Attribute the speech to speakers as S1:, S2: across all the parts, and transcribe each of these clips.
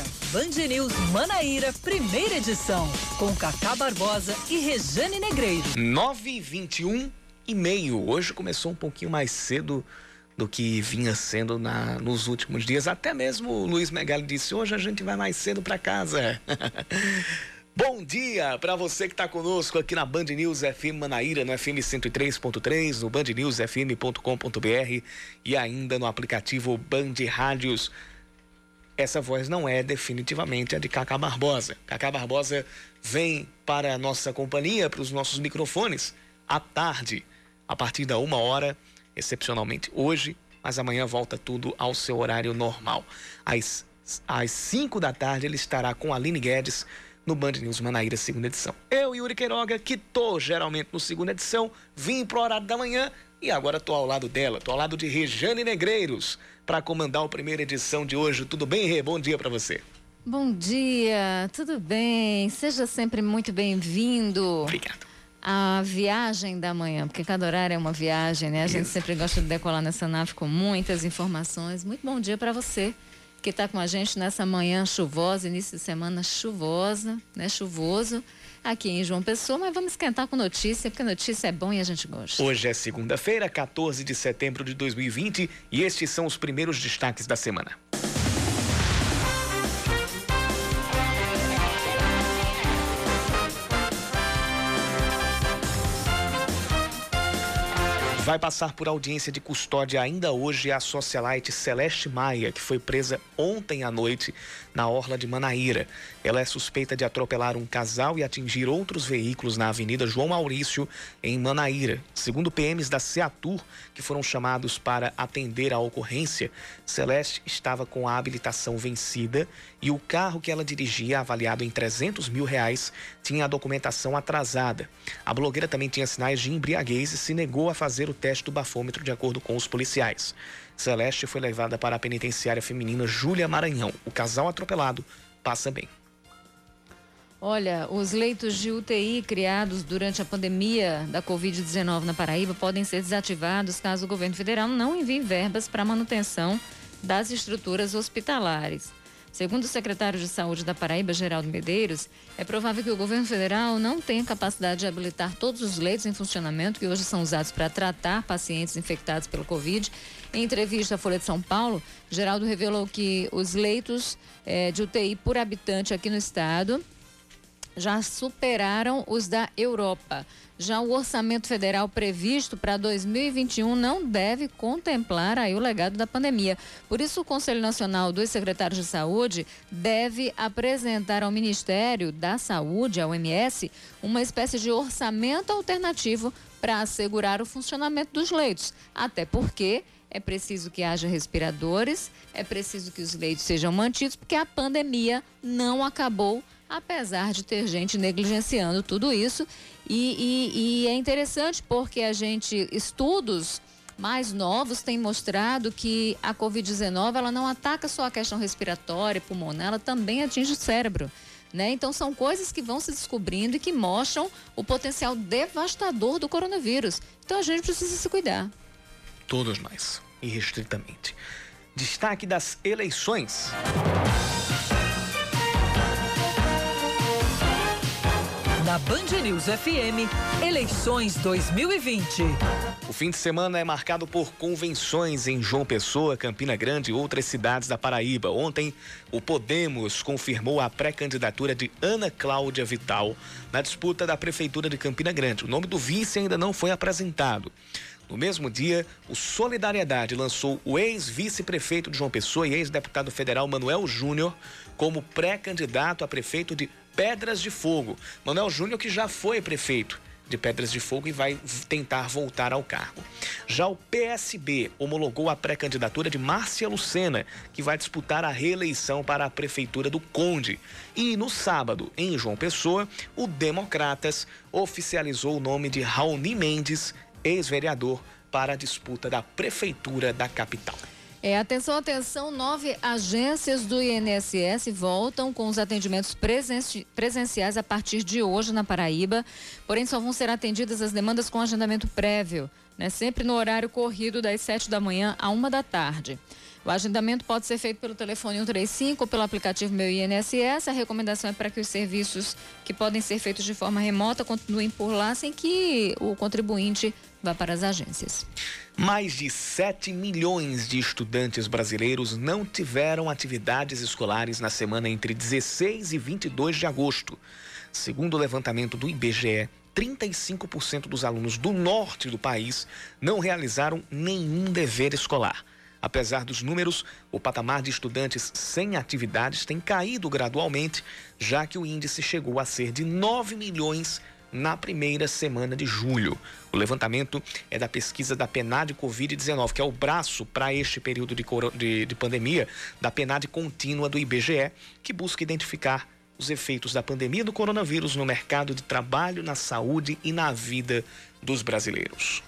S1: Agora, Band News Manaíra, primeira edição, com Cacá Barbosa e Rejane Negreiro.
S2: 9 e 21 e meio. Hoje começou um pouquinho mais cedo do que vinha sendo na, nos últimos dias. Até mesmo o Luiz Megali disse: hoje a gente vai mais cedo para casa. Bom dia para você que está conosco aqui na Band News FM Manaíra, no FM 103.3, no bandnewsfm.com.br e ainda no aplicativo Band Rádios essa voz não é definitivamente a de Cacá Barbosa. Cacá Barbosa vem para a nossa companhia, para os nossos microfones, à tarde, a partir da uma hora, excepcionalmente hoje, mas amanhã volta tudo ao seu horário normal. Às, às cinco da tarde ele estará com Aline Guedes no Band News Manaíra, segunda edição. Eu, Yuri Queiroga, que tô geralmente no segunda edição, vim pro horário da manhã e agora tô ao lado dela, tô ao lado de Rejane Negreiros para comandar a primeira edição de hoje. Tudo bem, Rê? Bom dia para você.
S3: Bom dia, tudo bem? Seja sempre muito bem-vindo.
S2: Obrigado.
S3: A viagem da manhã, porque cada horário é uma viagem, né? A gente sempre gosta de decolar nessa nave com muitas informações. Muito bom dia para você que está com a gente nessa manhã chuvosa, início de semana chuvosa, né? Chuvoso aqui em João Pessoa, mas vamos esquentar com notícia, porque notícia é bom e a gente gosta.
S2: Hoje é segunda-feira, 14 de setembro de 2020, e estes são os primeiros destaques da semana. Vai passar por audiência de custódia ainda hoje a socialite Celeste Maia, que foi presa ontem à noite na orla de Manaíra. Ela é suspeita de atropelar um casal e atingir outros veículos na Avenida João Maurício, em Manaíra. Segundo PMs da Seatur, que foram chamados para atender a ocorrência, Celeste estava com a habilitação vencida e o carro que ela dirigia, avaliado em 300 mil reais, tinha a documentação atrasada. A blogueira também tinha sinais de embriaguez e se negou a fazer o teste do bafômetro, de acordo com os policiais. Celeste foi levada para a penitenciária feminina Júlia Maranhão. O casal atropelado passa bem.
S3: Olha, os leitos de UTI criados durante a pandemia da Covid-19 na Paraíba podem ser desativados caso o governo federal não envie verbas para manutenção das estruturas hospitalares. Segundo o secretário de Saúde da Paraíba, Geraldo Medeiros, é provável que o governo federal não tenha capacidade de habilitar todos os leitos em funcionamento que hoje são usados para tratar pacientes infectados pelo Covid. Em entrevista à Folha de São Paulo, Geraldo revelou que os leitos eh, de UTI por habitante aqui no estado já superaram os da Europa. Já o orçamento federal previsto para 2021 não deve contemplar aí o legado da pandemia. Por isso, o Conselho Nacional dos Secretários de Saúde deve apresentar ao Ministério da Saúde, ao MS, uma espécie de orçamento alternativo para assegurar o funcionamento dos leitos. Até porque é preciso que haja respiradores, é preciso que os leitos sejam mantidos, porque a pandemia não acabou apesar de ter gente negligenciando tudo isso. E, e, e é interessante porque a gente, estudos mais novos têm mostrado que a Covid-19 ela não ataca só a questão respiratória, pulmonar, ela também atinge o cérebro. Né? Então são coisas que vão se descobrindo e que mostram o potencial devastador do coronavírus. Então a gente precisa se cuidar.
S2: Todos nós, irrestritamente. Destaque das eleições.
S1: Na Band News FM, eleições 2020.
S2: O fim de semana é marcado por convenções em João Pessoa, Campina Grande e outras cidades da Paraíba. Ontem, o Podemos confirmou a pré-candidatura de Ana Cláudia Vital na disputa da Prefeitura de Campina Grande. O nome do vice ainda não foi apresentado. No mesmo dia, o Solidariedade lançou o ex-vice-prefeito de João Pessoa e ex-deputado federal Manuel Júnior como pré-candidato a prefeito de Pedras de Fogo. Manuel Júnior, que já foi prefeito de Pedras de Fogo e vai tentar voltar ao cargo. Já o PSB homologou a pré-candidatura de Márcia Lucena, que vai disputar a reeleição para a prefeitura do Conde. E no sábado, em João Pessoa, o Democratas oficializou o nome de Raoni Mendes, ex-vereador, para a disputa da prefeitura da capital.
S3: É, atenção, atenção, nove agências do INSS voltam com os atendimentos presenci presenciais a partir de hoje na Paraíba, porém só vão ser atendidas as demandas com agendamento prévio, né? Sempre no horário corrido das sete da manhã a uma da tarde. O agendamento pode ser feito pelo telefone 135 ou pelo aplicativo Meu INSS. A recomendação é para que os serviços que podem ser feitos de forma remota continuem por lá sem que o contribuinte vá para as agências.
S2: Mais de 7 milhões de estudantes brasileiros não tiveram atividades escolares na semana entre 16 e 22 de agosto. Segundo o levantamento do IBGE, 35% dos alunos do norte do país não realizaram nenhum dever escolar. Apesar dos números, o patamar de estudantes sem atividades tem caído gradualmente, já que o índice chegou a ser de 9 milhões na primeira semana de julho. O levantamento é da pesquisa da PNAD Covid-19, que é o braço para este período de, de, de pandemia da PNAD contínua do IBGE, que busca identificar os efeitos da pandemia do coronavírus no mercado de trabalho, na saúde e na vida dos brasileiros.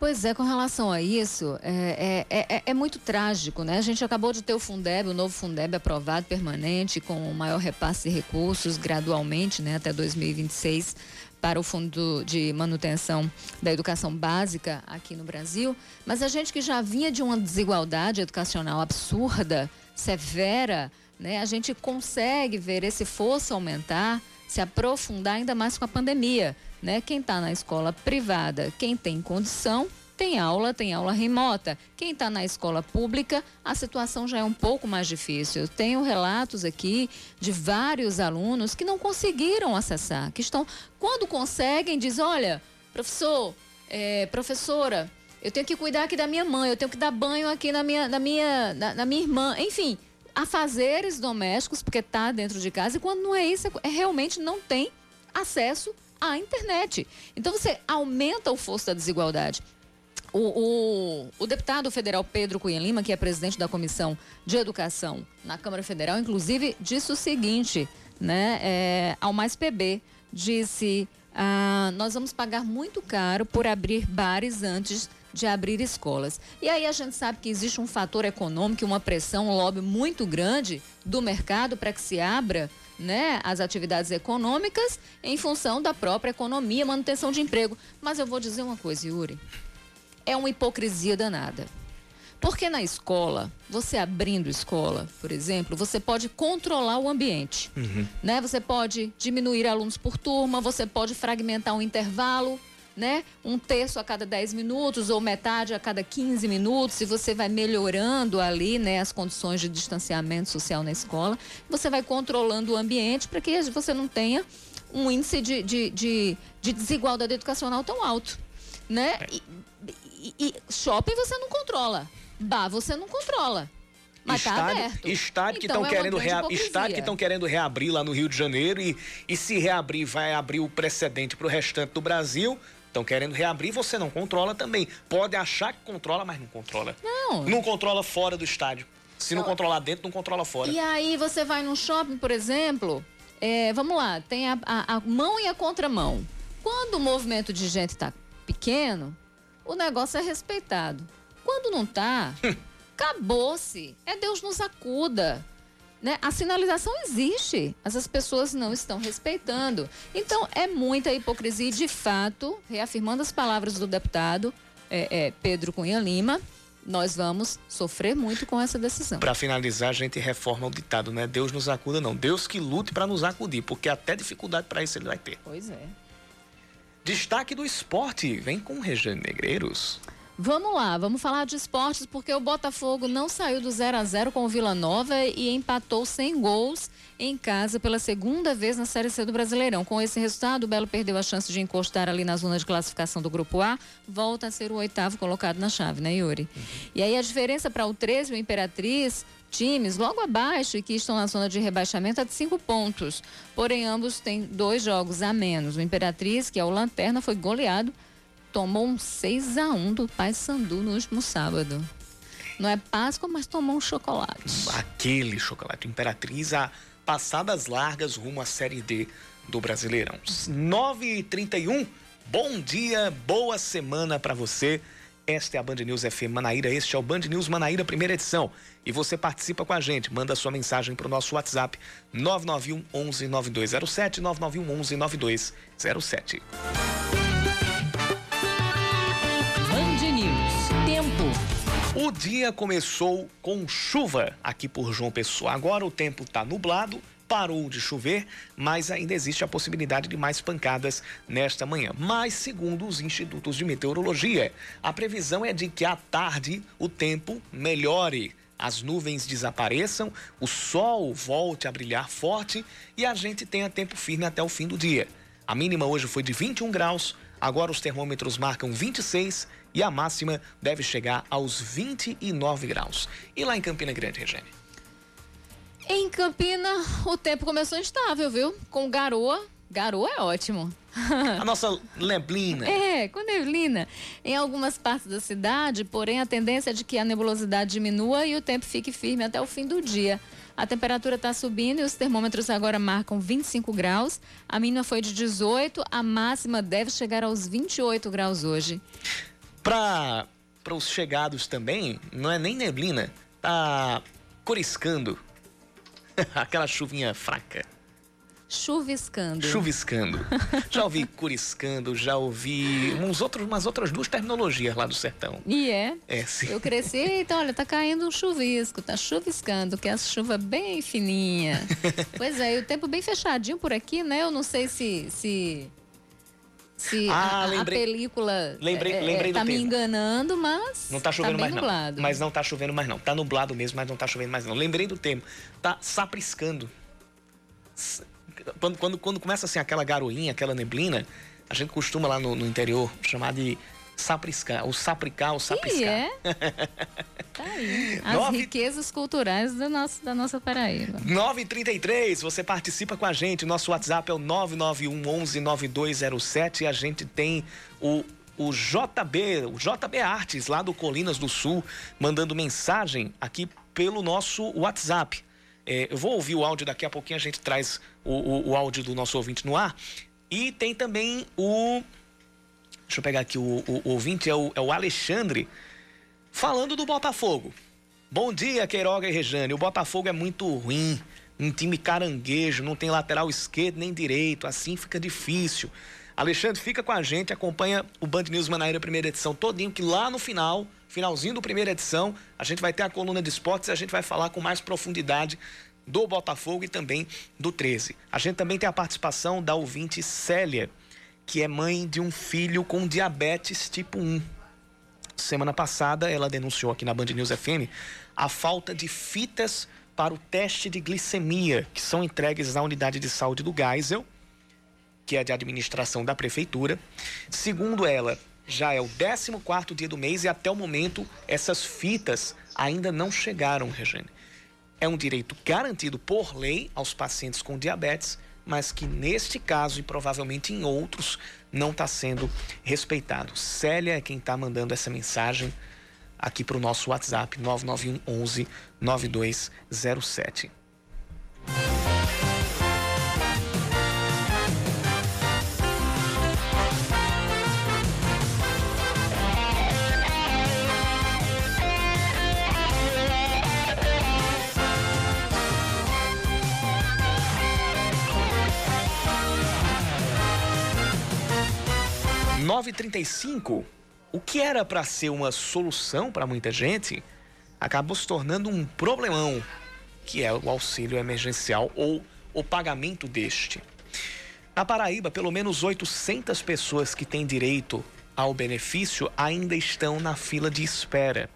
S3: Pois é, com relação a isso, é, é, é, é, muito trágico, né? A gente acabou de ter o Fundeb, o novo Fundeb aprovado permanente, com o maior repasse de recursos gradualmente, né, até 2026, para o Fundo de Manutenção da Educação Básica aqui no Brasil. Mas a gente que já vinha de uma desigualdade educacional absurda, severa, né? A gente consegue ver esse fosso aumentar, se aprofundar ainda mais com a pandemia. Né? Quem está na escola privada, quem tem condição, tem aula, tem aula remota. Quem está na escola pública, a situação já é um pouco mais difícil. Eu tenho relatos aqui de vários alunos que não conseguiram acessar, que estão, quando conseguem, diz, olha, professor, é, professora, eu tenho que cuidar aqui da minha mãe, eu tenho que dar banho aqui na minha, na minha, na, na minha irmã, enfim, afazeres domésticos, porque está dentro de casa, e quando não é isso, é, realmente não tem acesso à internet. Então você aumenta o fosso da desigualdade. O, o, o, deputado federal Pedro Cunha Lima, que é presidente da Comissão de Educação na Câmara Federal, inclusive disse o seguinte, né, é, ao Mais PB, disse, ah, nós vamos pagar muito caro por abrir bares antes de abrir escolas. E aí a gente sabe que existe um fator econômico, uma pressão, um lobby muito grande do mercado para que se abra né, as atividades econômicas em função da própria economia, manutenção de emprego. Mas eu vou dizer uma coisa, Yuri. É uma hipocrisia danada. Porque na escola, você abrindo escola, por exemplo, você pode controlar o ambiente. Uhum. Né? Você pode diminuir alunos por turma, você pode fragmentar um intervalo, né? Um terço a cada 10 minutos ou metade a cada 15 minutos, e você vai melhorando ali, né, as condições de distanciamento social na escola, você vai controlando o ambiente para que você não tenha um índice de, de, de, de desigualdade educacional tão alto, né? É. E, e, e shopping você não controla, bar você não controla. Mas tá estádio, tá aberto.
S2: Estádio então, que estão é querendo rea... estádio que estão querendo reabrir lá no Rio de Janeiro e, e se reabrir vai abrir o precedente para o restante do Brasil. Estão querendo reabrir, você não controla também. Pode achar que controla, mas não controla.
S3: Não.
S2: Não controla fora do estádio. Se não, não controlar dentro, não controla fora.
S3: E aí você vai num shopping, por exemplo, é, vamos lá, tem a, a, a, mão e a contramão. Quando o movimento de gente está pequeno, o negócio é respeitado. Quando não tá, acabou-se. É Deus nos acuda. Né? A sinalização existe, mas as pessoas não estão respeitando. Então, é muita hipocrisia e, de fato, reafirmando as palavras do deputado é, é, Pedro Cunha Lima, nós vamos sofrer muito com essa decisão.
S2: Para finalizar, a gente reforma o ditado, né? Deus nos acuda, não. Deus que lute para nos acudir, porque até dificuldade para isso ele vai ter.
S3: Pois é.
S2: Destaque do esporte, vem com Regiane Negreiros.
S3: Vamos lá, vamos falar de esportes, porque o Botafogo não saiu do 0 a 0 com o Vila Nova e empatou sem gols em casa pela segunda vez na Série C do Brasileirão. Com esse resultado, o Belo perdeu a chance de encostar ali na zona de classificação do Grupo A, volta a ser o oitavo colocado na chave, né, Yuri? Uhum. E aí a diferença para o 13 e o Imperatriz times logo abaixo e que estão na zona de rebaixamento é de cinco pontos. Porém, ambos têm dois jogos a menos. O Imperatriz, que é o Lanterna, foi goleado tomou um 6 a 1 do Pai Sandu no último sábado. Não é Páscoa, mas tomou um chocolate.
S2: Aquele chocolate. Imperatriz a passadas largas rumo à Série D do Brasileirão. 9h31, bom dia, boa semana para você Esta é a Band News FM Manaíra, este é o Band News Manaíra, primeira edição. E você participa com a gente, manda sua mensagem para o nosso WhatsApp 991 11 9207, 991 11 9207.
S1: Band News. Tempo.
S2: O dia começou com chuva aqui por João Pessoa. Agora o tempo está nublado, parou de chover, mas ainda existe a possibilidade de mais pancadas nesta manhã. Mas, segundo os institutos de meteorologia, a previsão é de que à tarde o tempo melhore. As nuvens desapareçam, o sol volte a brilhar forte e a gente tenha tempo firme até o fim do dia. A mínima hoje foi de 21 graus, agora os termômetros marcam 26 e a máxima deve chegar aos 29 graus. E lá em Campina Grande, Regine?
S3: Em Campina, o tempo começou instável, viu? Com garoa. Garoa é ótimo.
S2: A nossa neblina.
S3: É, com neblina. Em algumas partes da cidade, porém, a tendência é de que a nebulosidade diminua e o tempo fique firme até o fim do dia. A temperatura está subindo e os termômetros agora marcam 25 graus. A mínima foi de 18, a máxima deve chegar aos 28 graus hoje.
S2: Para os chegados também, não é nem neblina, tá coriscando Aquela chuvinha fraca.
S3: Chuviscando.
S2: Chuviscando. Já ouvi curiscando, já ouvi uns outros, umas outras duas terminologias lá do sertão.
S3: E é?
S2: É, sim.
S3: Eu cresci, então, olha, tá caindo um chuvisco, tá chuviscando, que é a chuva bem fininha. pois é, e o tempo bem fechadinho por aqui, né? Eu não sei se, se se ah, a, lembrei, a, película
S2: lembrei, é, lembrei
S3: tá
S2: me
S3: tempo. enganando, mas
S2: não tá chovendo
S3: tá
S2: mais
S3: nublado.
S2: não. Mas não tá chovendo mais não. Tá nublado mesmo, mas não tá chovendo mais não. Lembrei do tempo. Tá sapriscando. Quando, quando, quando começa assim aquela garoinha, aquela neblina, a gente costuma lá no, no interior chamar de sapriscar, o sapricar, o sapriscar.
S3: é? tá aí. As Nove... riquezas culturais da nossa, da nossa Paraíba.
S2: 933, você participa com a gente. Nosso WhatsApp é o 991 11 9207 e a gente tem o o JB, o JB Artes, lá do Colinas do Sul, mandando mensagem aqui pelo nosso WhatsApp. É, eu vou ouvir o áudio daqui a pouquinho, a gente traz o, o, o áudio do nosso ouvinte no ar. E tem também o Deixa eu pegar aqui o, o, o ouvinte, é o, é o Alexandre, falando do Botafogo. Bom dia, Queiroga e Rejane. O Botafogo é muito ruim, um time caranguejo, não tem lateral esquerdo nem direito, assim fica difícil. Alexandre, fica com a gente, acompanha o Band News Manaíra primeira edição todinho, que lá no final, finalzinho do primeira edição, a gente vai ter a coluna de esportes e a gente vai falar com mais profundidade do Botafogo e também do 13. A gente também tem a participação da ouvinte Célia, que é mãe de um filho com diabetes tipo 1. Semana passada, ela denunciou aqui na Band News FM a falta de fitas para o teste de glicemia, que são entregues à unidade de saúde do Geisel, que é de administração da prefeitura. Segundo ela, já é o 14 dia do mês e até o momento essas fitas ainda não chegaram, Regine. É um direito garantido por lei aos pacientes com diabetes mas que neste caso e provavelmente em outros não está sendo respeitado. Célia é quem está mandando essa mensagem aqui para o nosso WhatsApp 991 11 9207. 935, o que era para ser uma solução para muita gente, acabou se tornando um problemão, que é o auxílio emergencial ou o pagamento deste. Na Paraíba, pelo menos 800 pessoas que têm direito ao benefício ainda estão na fila de espera.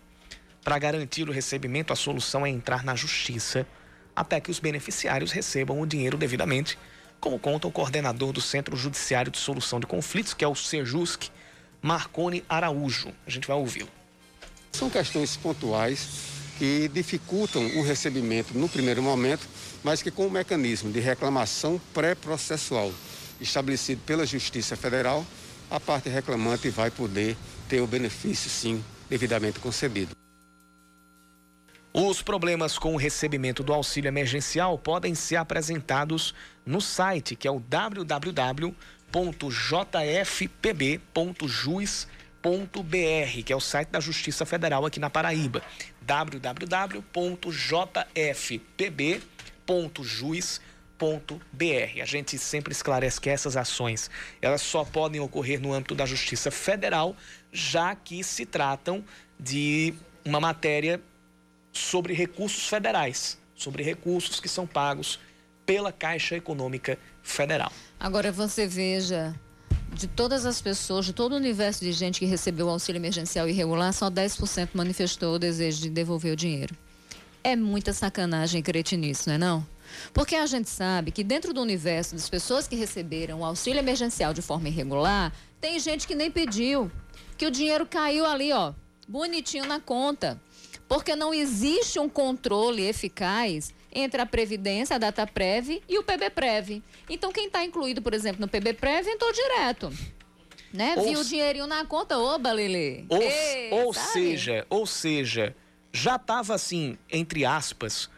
S2: Para garantir o recebimento, a solução é entrar na justiça até que os beneficiários recebam o dinheiro devidamente como conta o coordenador do Centro Judiciário de Solução de Conflitos, que é o SEJUSC, Marcone Araújo. A gente vai ouvi-lo.
S4: São questões pontuais que dificultam o recebimento no primeiro momento, mas que com o mecanismo de reclamação pré-processual estabelecido pela Justiça Federal, a parte reclamante vai poder ter o benefício, sim, devidamente concedido.
S2: Os problemas com o recebimento do auxílio emergencial podem ser apresentados no site, que é o www.jfpb.jus.br. que é o site da Justiça Federal aqui na Paraíba. www.jfpb.juiz.br. A gente sempre esclarece que essas ações, elas só podem ocorrer no âmbito da Justiça Federal, já que se tratam de uma matéria sobre recursos federais, sobre recursos que são pagos pela Caixa Econômica Federal.
S3: Agora você veja, de todas as pessoas, de todo o universo de gente que recebeu o auxílio emergencial irregular, só 10% manifestou o desejo de devolver o dinheiro. É muita sacanagem e cretinice, não é não? Porque a gente sabe que dentro do universo das pessoas que receberam o auxílio emergencial de forma irregular, tem gente que nem pediu, que o dinheiro caiu ali, ó, bonitinho na conta. Porque não existe um controle eficaz entre a Previdência, a DataPrev e o PBPrev. Então, quem está incluído, por exemplo, no PBPrev, entrou direto. Né? Ou Viu o dinheirinho na conta, oba, Lele.
S2: Ou, Ei, ou seja, ou seja, já estava assim, entre aspas,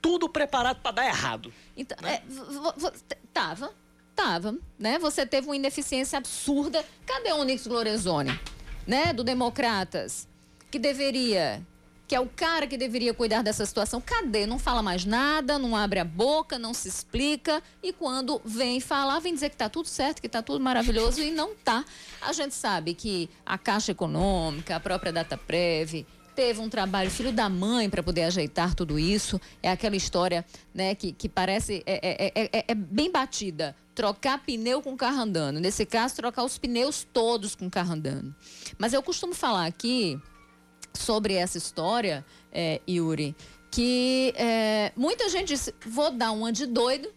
S2: tudo preparado para dar errado.
S3: Então, né? é, tava, tava, né? Você teve uma ineficiência absurda. Cadê o Onyx Lorenzoni, né? Do Democratas, que deveria que é o cara que deveria cuidar dessa situação. Cadê? Não fala mais nada, não abre a boca, não se explica. E quando vem falar, vem dizer que está tudo certo, que está tudo maravilhoso e não está. A gente sabe que a Caixa Econômica, a própria DataPrev, teve um trabalho filho da mãe para poder ajeitar tudo isso. É aquela história né, que, que parece é, é, é, é, bem batida. Trocar pneu com carro andando. Nesse caso, trocar os pneus todos com carro andando. Mas eu costumo falar aqui sobre essa história, é, Yuri, que é, muita gente disse: vou dar uma de doido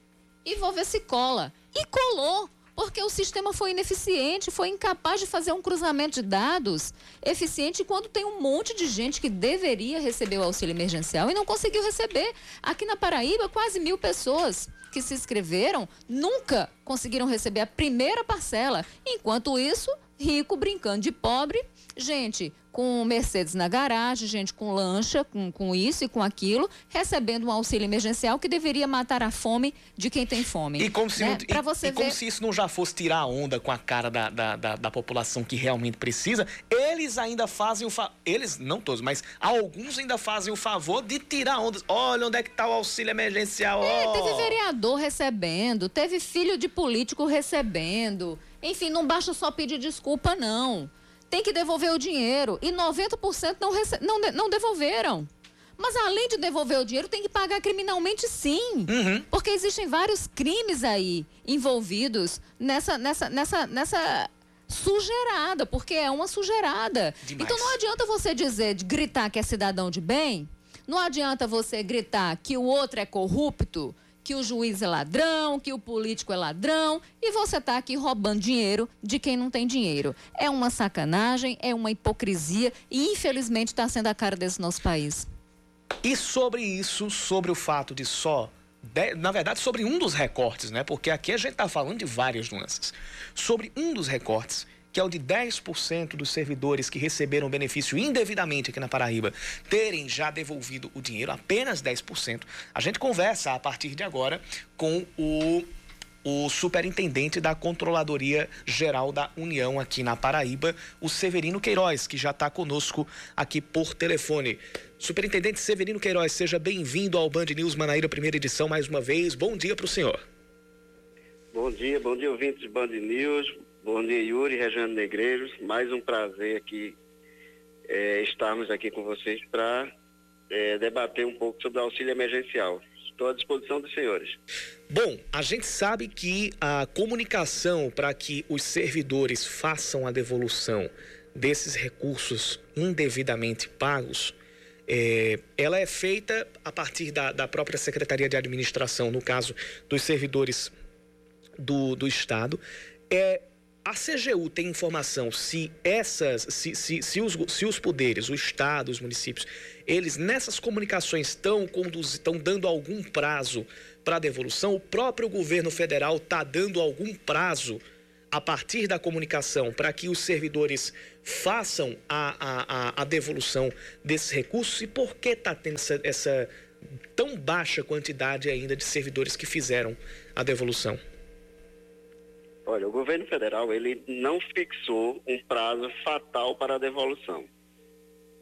S3: e vou ver se cola. E colou, porque o sistema foi ineficiente, foi incapaz de fazer um cruzamento de dados eficiente quando tem um monte de gente que deveria receber o auxílio emergencial e não conseguiu receber. Aqui na Paraíba, quase mil pessoas que se inscreveram nunca conseguiram receber a primeira parcela. Enquanto isso, rico brincando de pobre, gente com Mercedes na garagem, gente com lancha, com, com isso e com aquilo, recebendo um auxílio emergencial que deveria matar a fome de quem tem fome.
S2: E como se, né? não, e, você e ver... como se isso não já fosse tirar a onda com a cara da, da, da, da população que realmente precisa, eles ainda fazem o fa... eles, não todos, mas alguns ainda fazem o favor de tirar ondas. Olha onde é que está o auxílio emergencial.
S3: É, teve vereador recebendo, teve filho de político recebendo. Enfim, não basta só pedir desculpa, não tem que devolver o dinheiro. E 90% não, rece... não, não devolveram. Mas além de devolver o dinheiro, tem que pagar criminalmente sim. Uhum. Porque existem vários crimes aí envolvidos nessa, nessa, nessa, nessa sujeirada, porque é uma sujeirada. Demais. Então não adianta você dizer, de gritar que é cidadão de bem, não adianta você gritar que o outro é corrupto, que o juiz é ladrão, que o político é ladrão e você está aqui roubando dinheiro de quem não tem dinheiro. É uma sacanagem, é uma hipocrisia e infelizmente está sendo a cara desse nosso país.
S2: E sobre isso, sobre o fato de só na verdade, sobre um dos recortes, né? Porque aqui a gente está falando de várias nuances. Sobre um dos recortes, que é o de 10% dos servidores que receberam benefício indevidamente aqui na Paraíba terem já devolvido o dinheiro, apenas 10%. A gente conversa a partir de agora com o o superintendente da Controladoria Geral da União aqui na Paraíba, o Severino Queiroz, que já está conosco aqui por telefone. Superintendente Severino Queiroz, seja bem-vindo ao Band News Manaíra, primeira edição, mais uma vez. Bom dia para o senhor.
S5: Bom dia, bom dia, ouvintes de Band News. Bom dia, Yuri, Regiane Negreiros. Mais um prazer aqui é, estarmos aqui com vocês para é, debater um pouco sobre o auxílio emergencial. Estou à disposição dos senhores.
S2: Bom, a gente sabe que a comunicação para que os servidores façam a devolução desses recursos indevidamente pagos, é, ela é feita a partir da, da própria Secretaria de Administração, no caso dos servidores do, do Estado. É, a CGU tem informação se essas, se, se, se, os, se os poderes, o Estado, os municípios, eles nessas comunicações estão estão dando algum prazo para devolução? O próprio governo federal está dando algum prazo a partir da comunicação para que os servidores façam a, a, a, devolução desses recursos? E por que está tendo essa, essa tão baixa quantidade ainda de servidores que fizeram a devolução?
S5: Olha, o governo federal ele não fixou um prazo fatal para a devolução.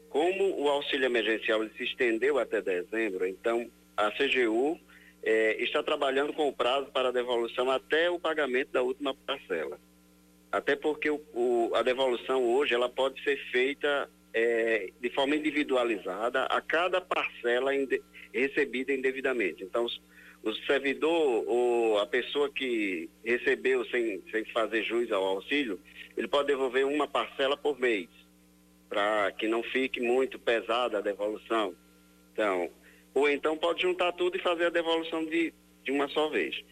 S5: Como o auxílio emergencial se estendeu até dezembro, então a CGU é, está trabalhando com o prazo para a devolução até o pagamento da última parcela. Até porque o, o, a devolução hoje ela pode ser feita é, de forma individualizada a cada parcela recebida indevidamente. Então, o servidor ou a pessoa que recebeu sem, sem fazer jus ao auxílio, ele pode devolver uma parcela por mês para que não fique muito pesada a devolução. Então, ou então pode juntar tudo e fazer a devolução de, de uma só vez.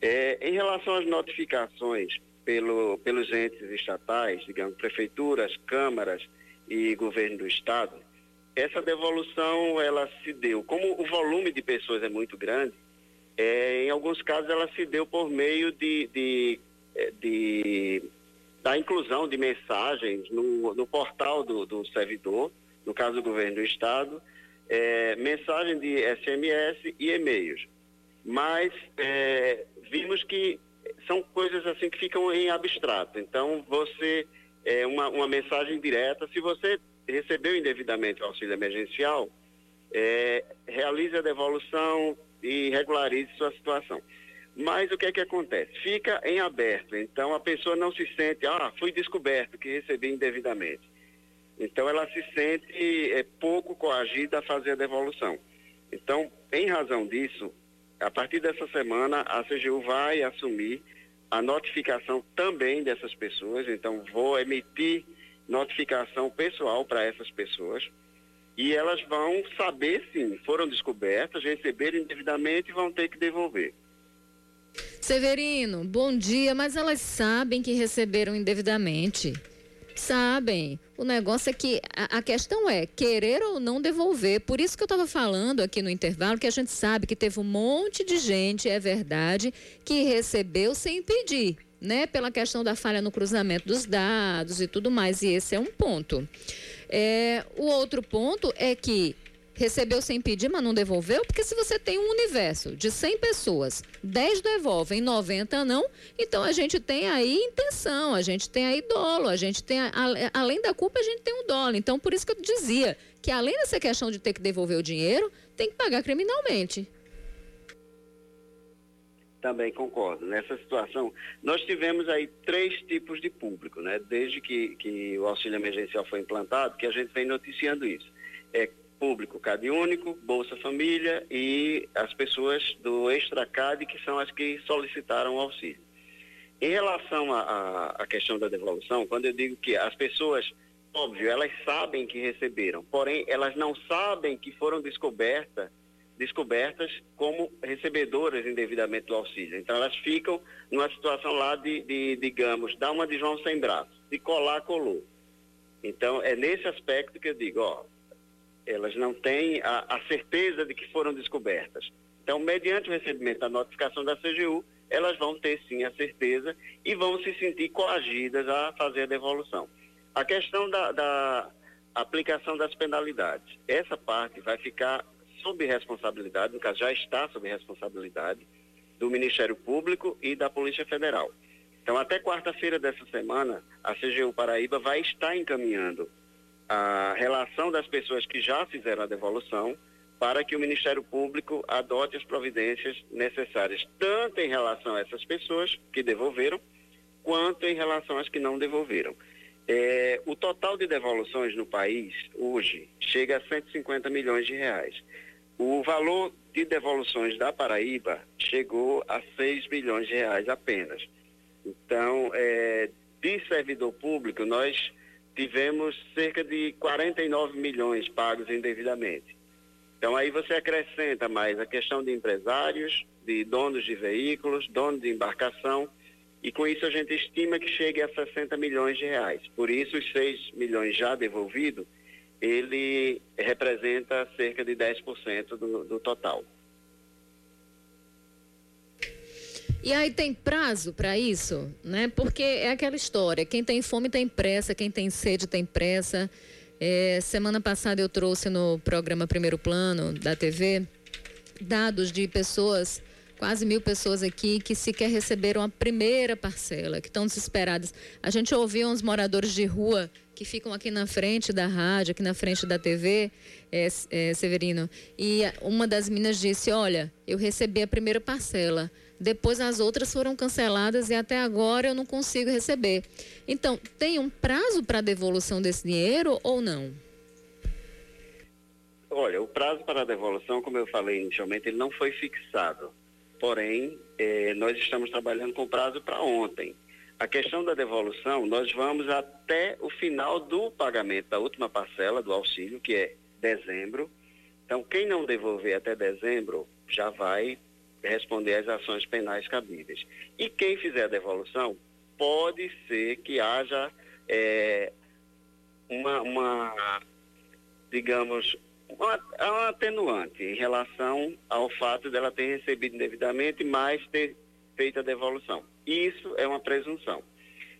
S5: É, em relação às notificações pelo, pelos entes estatais, digamos, prefeituras, câmaras e governo do estado, essa devolução ela se deu, como o volume de pessoas é muito grande, é, em alguns casos ela se deu por meio de, de, é, de da inclusão de mensagens no, no portal do, do, servidor, no caso do governo do estado, é, mensagem de SMS e e-mails. Mas é, vimos que são coisas assim que ficam em abstrato. Então, você, é, uma, uma mensagem direta, se você recebeu indevidamente o auxílio emergencial, é, realize a devolução e regularize sua situação. Mas o que é que acontece? Fica em aberto. Então a pessoa não se sente, ah, fui descoberto que recebi indevidamente. Então ela se sente é, pouco coagida a fazer a devolução. Então, em razão disso, a partir dessa semana, a CGU vai assumir a notificação também dessas pessoas. Então, vou emitir notificação pessoal para essas pessoas e elas vão saber sim, foram descobertas, receberam indevidamente e vão ter que devolver.
S3: Severino, bom dia, mas elas sabem que receberam indevidamente. Sabem. O negócio é que a, a, questão é querer ou não devolver. Por isso que eu estava falando aqui no intervalo que a gente sabe que teve um monte de gente, é verdade, que recebeu sem pedir, né? Pela questão da falha no cruzamento dos dados e tudo mais. E esse é um ponto. É, o outro ponto é que recebeu sem pedir, mas não devolveu, porque se você tem um universo de 100 pessoas, 10 devolvem, 90 não, então a gente tem aí intenção, a gente tem aí dolo, a gente tem, a, além da culpa, a gente tem um dolo. Então, por isso que eu dizia que além dessa questão de ter que devolver o dinheiro, tem que pagar criminalmente.
S5: Também concordo. Nessa situação, nós tivemos aí três tipos de público, né? Desde que, que o auxílio emergencial foi implantado, que a gente vem noticiando isso. É público CAD único, Bolsa Família e as pessoas do Extra CAD, que são as que solicitaram o auxílio. Em relação à questão da devolução, quando eu digo que as pessoas, óbvio, elas sabem que receberam, porém elas não sabem que foram descobertas descobertas como recebedoras indevidamente do auxílio. Então elas ficam numa situação lá de, de digamos, dar uma de João sem braço, de colar, colou. Então é nesse aspecto que eu digo, ó, elas não têm a, a, certeza de que foram descobertas. Então, mediante o recebimento da notificação da CGU, elas vão ter sim a certeza e vão se sentir coagidas a fazer a devolução. A questão da, da aplicação das penalidades, essa parte vai ficar sob responsabilidade, no caso já está sob responsabilidade do Ministério Público e da Polícia Federal. Então, até quarta-feira dessa semana, a CGU Paraíba vai estar encaminhando a relação das pessoas que já fizeram a devolução para que o Ministério Público adote as providências necessárias, tanto em relação a essas pessoas que devolveram, quanto em relação às que não devolveram. É, o total de devoluções no país hoje chega a 150 milhões de reais. O valor de devoluções da Paraíba chegou a 6 milhões de reais apenas. Então, é, de servidor público, nós tivemos cerca de 49 milhões pagos indevidamente. Então aí você acrescenta mais a questão de empresários, de donos de veículos, donos de embarcação, e com isso a gente estima que chegue a 60 milhões de reais. Por isso os 6 milhões já devolvidos, ele representa cerca de 10% do, do total.
S3: E aí tem prazo para isso, né? Porque é aquela história, quem tem fome tem pressa, quem tem sede tem pressa. É, semana passada eu trouxe no programa Primeiro Plano da TV dados de pessoas quase mil pessoas aqui que sequer receberam a primeira parcela, que estão desesperadas. A gente ouviu uns moradores de rua que ficam aqui na frente da rádio, aqui na frente da TV, é, é, Severino, e uma das meninas disse: Olha, eu recebi a primeira parcela, depois as outras foram canceladas e até agora eu não consigo receber. Então, tem um prazo para a devolução desse dinheiro ou não?
S5: Olha, o prazo para a devolução, como eu falei inicialmente, ele não foi fixado. Porém, eh, nós estamos trabalhando com prazo para ontem. A questão da devolução, nós vamos até o final do pagamento da última parcela do auxílio, que é dezembro. Então, quem não devolver até dezembro já vai responder às ações penais cabíveis. E quem fizer a devolução, pode ser que haja é, uma, uma, digamos, uma, uma atenuante em relação ao fato dela ter recebido indevidamente, mas ter feito a devolução. Isso é uma presunção.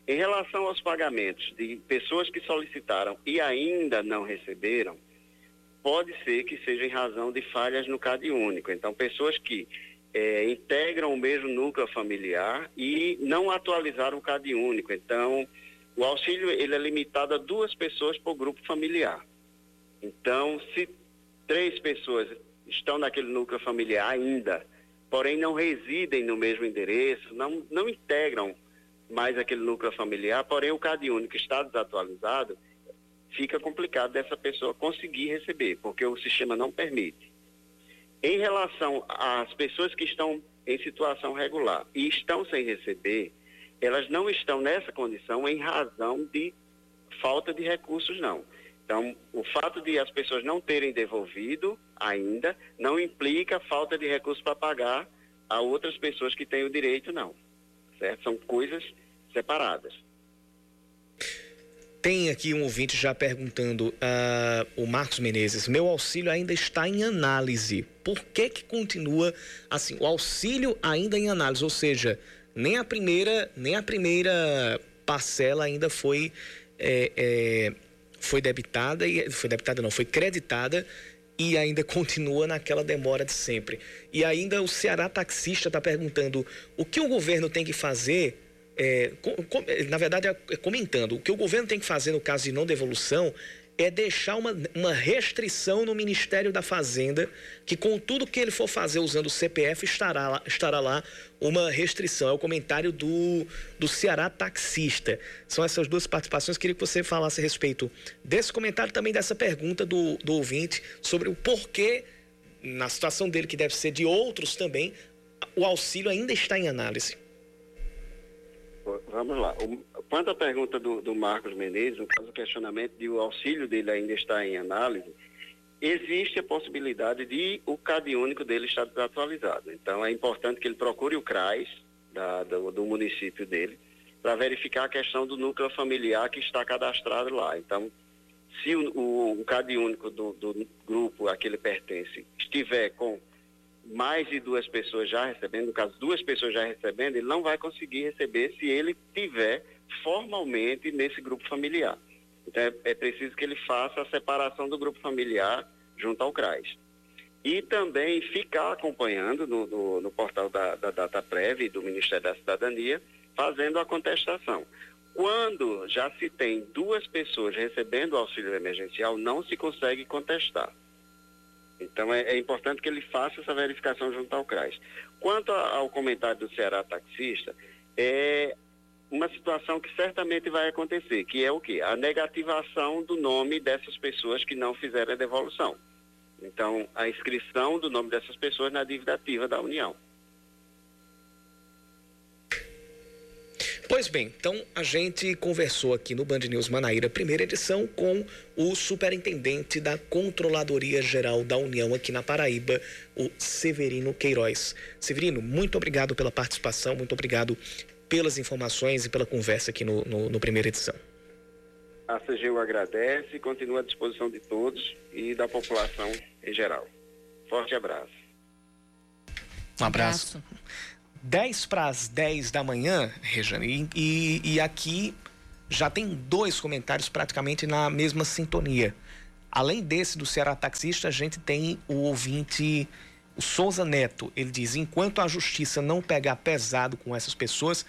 S5: Em relação aos pagamentos de pessoas que solicitaram e ainda não receberam, pode ser que seja em razão de falhas no CAD único. Então, pessoas que é, integram o mesmo núcleo familiar e não atualizaram o CAD único. Então, o auxílio ele é limitado a duas pessoas por grupo familiar. Então, se três pessoas estão naquele núcleo familiar ainda, porém não residem no mesmo endereço, não, não integram mais aquele núcleo familiar, porém o CAD único está desatualizado, fica complicado dessa pessoa conseguir receber, porque o sistema não permite. Em relação às pessoas que estão em situação regular e estão sem receber, elas não estão nessa condição em razão de falta de recursos, não. Então, o fato de as pessoas não terem devolvido ainda não implica falta de recursos para pagar a outras pessoas que têm o direito, não. Certo? São coisas separadas.
S2: Tem aqui um ouvinte já perguntando, uh, o Marcos Menezes, meu auxílio ainda está em análise. Por que que continua assim? O auxílio ainda em análise, ou seja, nem a primeira, nem a primeira parcela ainda foi é, é, foi debitada e foi debitada não, foi creditada e ainda continua naquela demora de sempre. E ainda o Ceará taxista está perguntando o que o governo tem que fazer é, com, com, na verdade, é comentando, o que o governo tem que fazer no caso de não devolução é deixar uma, uma restrição no Ministério da Fazenda, que com tudo que ele for fazer usando o CPF, estará lá, estará lá uma restrição. É o comentário do, do Ceará Taxista. São essas duas participações. Queria que você falasse a respeito desse comentário também dessa pergunta do, do ouvinte sobre o porquê, na situação dele, que deve ser de outros também, o auxílio ainda está em análise.
S5: Vamos lá. Quanto à pergunta do, do Marcos Menezes, no caso do questionamento de o auxílio dele ainda está em análise, existe a possibilidade de o CAD único dele estar desatualizado. Então é importante que ele procure o CRAS da, do, do município dele para verificar a questão do núcleo familiar que está cadastrado lá. Então, se o, o, o CAD único do, do grupo a que ele pertence estiver com mais de duas pessoas já recebendo, no caso, duas pessoas já recebendo, ele não vai conseguir receber se ele tiver formalmente nesse grupo familiar. Então, é, é preciso que ele faça a separação do grupo familiar junto ao CRAS. E também ficar acompanhando no, no, no portal da, da DataPrev do Ministério da Cidadania, fazendo a contestação. Quando já se tem duas pessoas recebendo o auxílio emergencial, não se consegue contestar. Então é, é, importante que ele faça essa verificação junto ao CRAS. Quanto ao comentário do Ceará taxista, é uma situação que certamente vai acontecer, que é o quê? A negativação do nome dessas pessoas que não fizeram a devolução. Então, a inscrição do nome dessas pessoas na dívida ativa da União.
S2: Pois bem, então a gente conversou aqui no Band News Manaíra, primeira edição, com o superintendente da Controladoria Geral da União aqui na Paraíba, o Severino Queiroz. Severino, muito obrigado pela participação, muito obrigado pelas informações e pela conversa aqui no, no, no primeira edição.
S5: A CGU agradece e continua à disposição de todos e da população em geral. Forte abraço.
S2: Um abraço. abraço. 10 para as 10 da manhã, Rejane, e, e aqui já tem dois comentários praticamente na mesma sintonia. Além desse do Ceará Taxista, a gente tem o ouvinte O Souza Neto, ele diz: enquanto a justiça não pegar pesado com essas pessoas,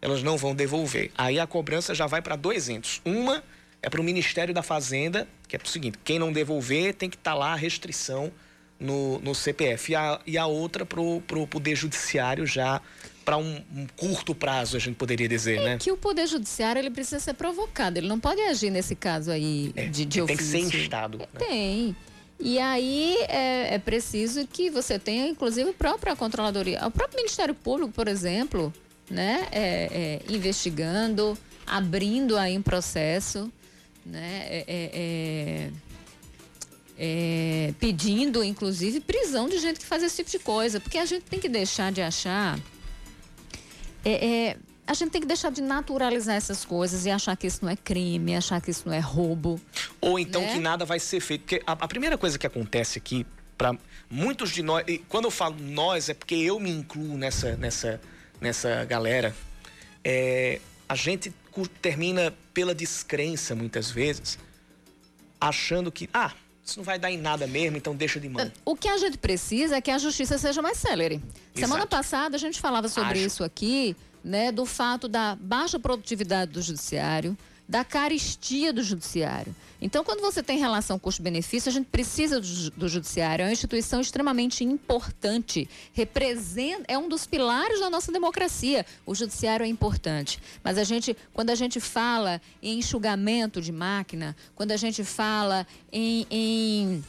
S2: elas não vão devolver. Aí a cobrança já vai para dois entes. Uma é para o Ministério da Fazenda, que é o seguinte: quem não devolver tem que estar tá lá a restrição no, no CPF. E a, e a outra para o Poder Judiciário já para um, um, curto prazo, a gente poderia dizer,
S3: é
S2: né?
S3: que o Poder Judiciário ele precisa ser provocado, ele não pode agir nesse caso aí é, de, de
S2: Tem que ser instado.
S3: Né? Tem. E aí é, é, preciso que você tenha, inclusive, a própria controladoria, o próprio Ministério Público, por exemplo, né, é, é investigando, abrindo aí um processo, né, é, é, é, pedindo, inclusive, prisão de gente que faz esse tipo de coisa, porque a gente tem que deixar de achar a gente tem que deixar de naturalizar essas coisas e achar que isso não é crime, achar que isso não é roubo.
S2: Ou então né? que nada vai ser feito. Porque a, a primeira coisa que acontece aqui, para muitos de nós, e quando eu falo nós, é porque eu me incluo nessa, nessa, nessa galera, é, a gente termina pela descrença, muitas vezes, achando que, ah, isso não vai dar em nada mesmo, então deixa de mão.
S3: O que a gente precisa é que a justiça seja mais célere. Exato. Semana passada a gente falava sobre Acho. isso aqui, né, do fato da baixa produtividade do judiciário, da caristia do judiciário. Então, quando você tem relação custo-benefício, a gente precisa do, do, judiciário. É uma instituição extremamente importante. Representa, é um dos pilares da nossa democracia. O judiciário é importante. Mas a gente, quando a gente fala em enxugamento de máquina, quando a gente fala em, em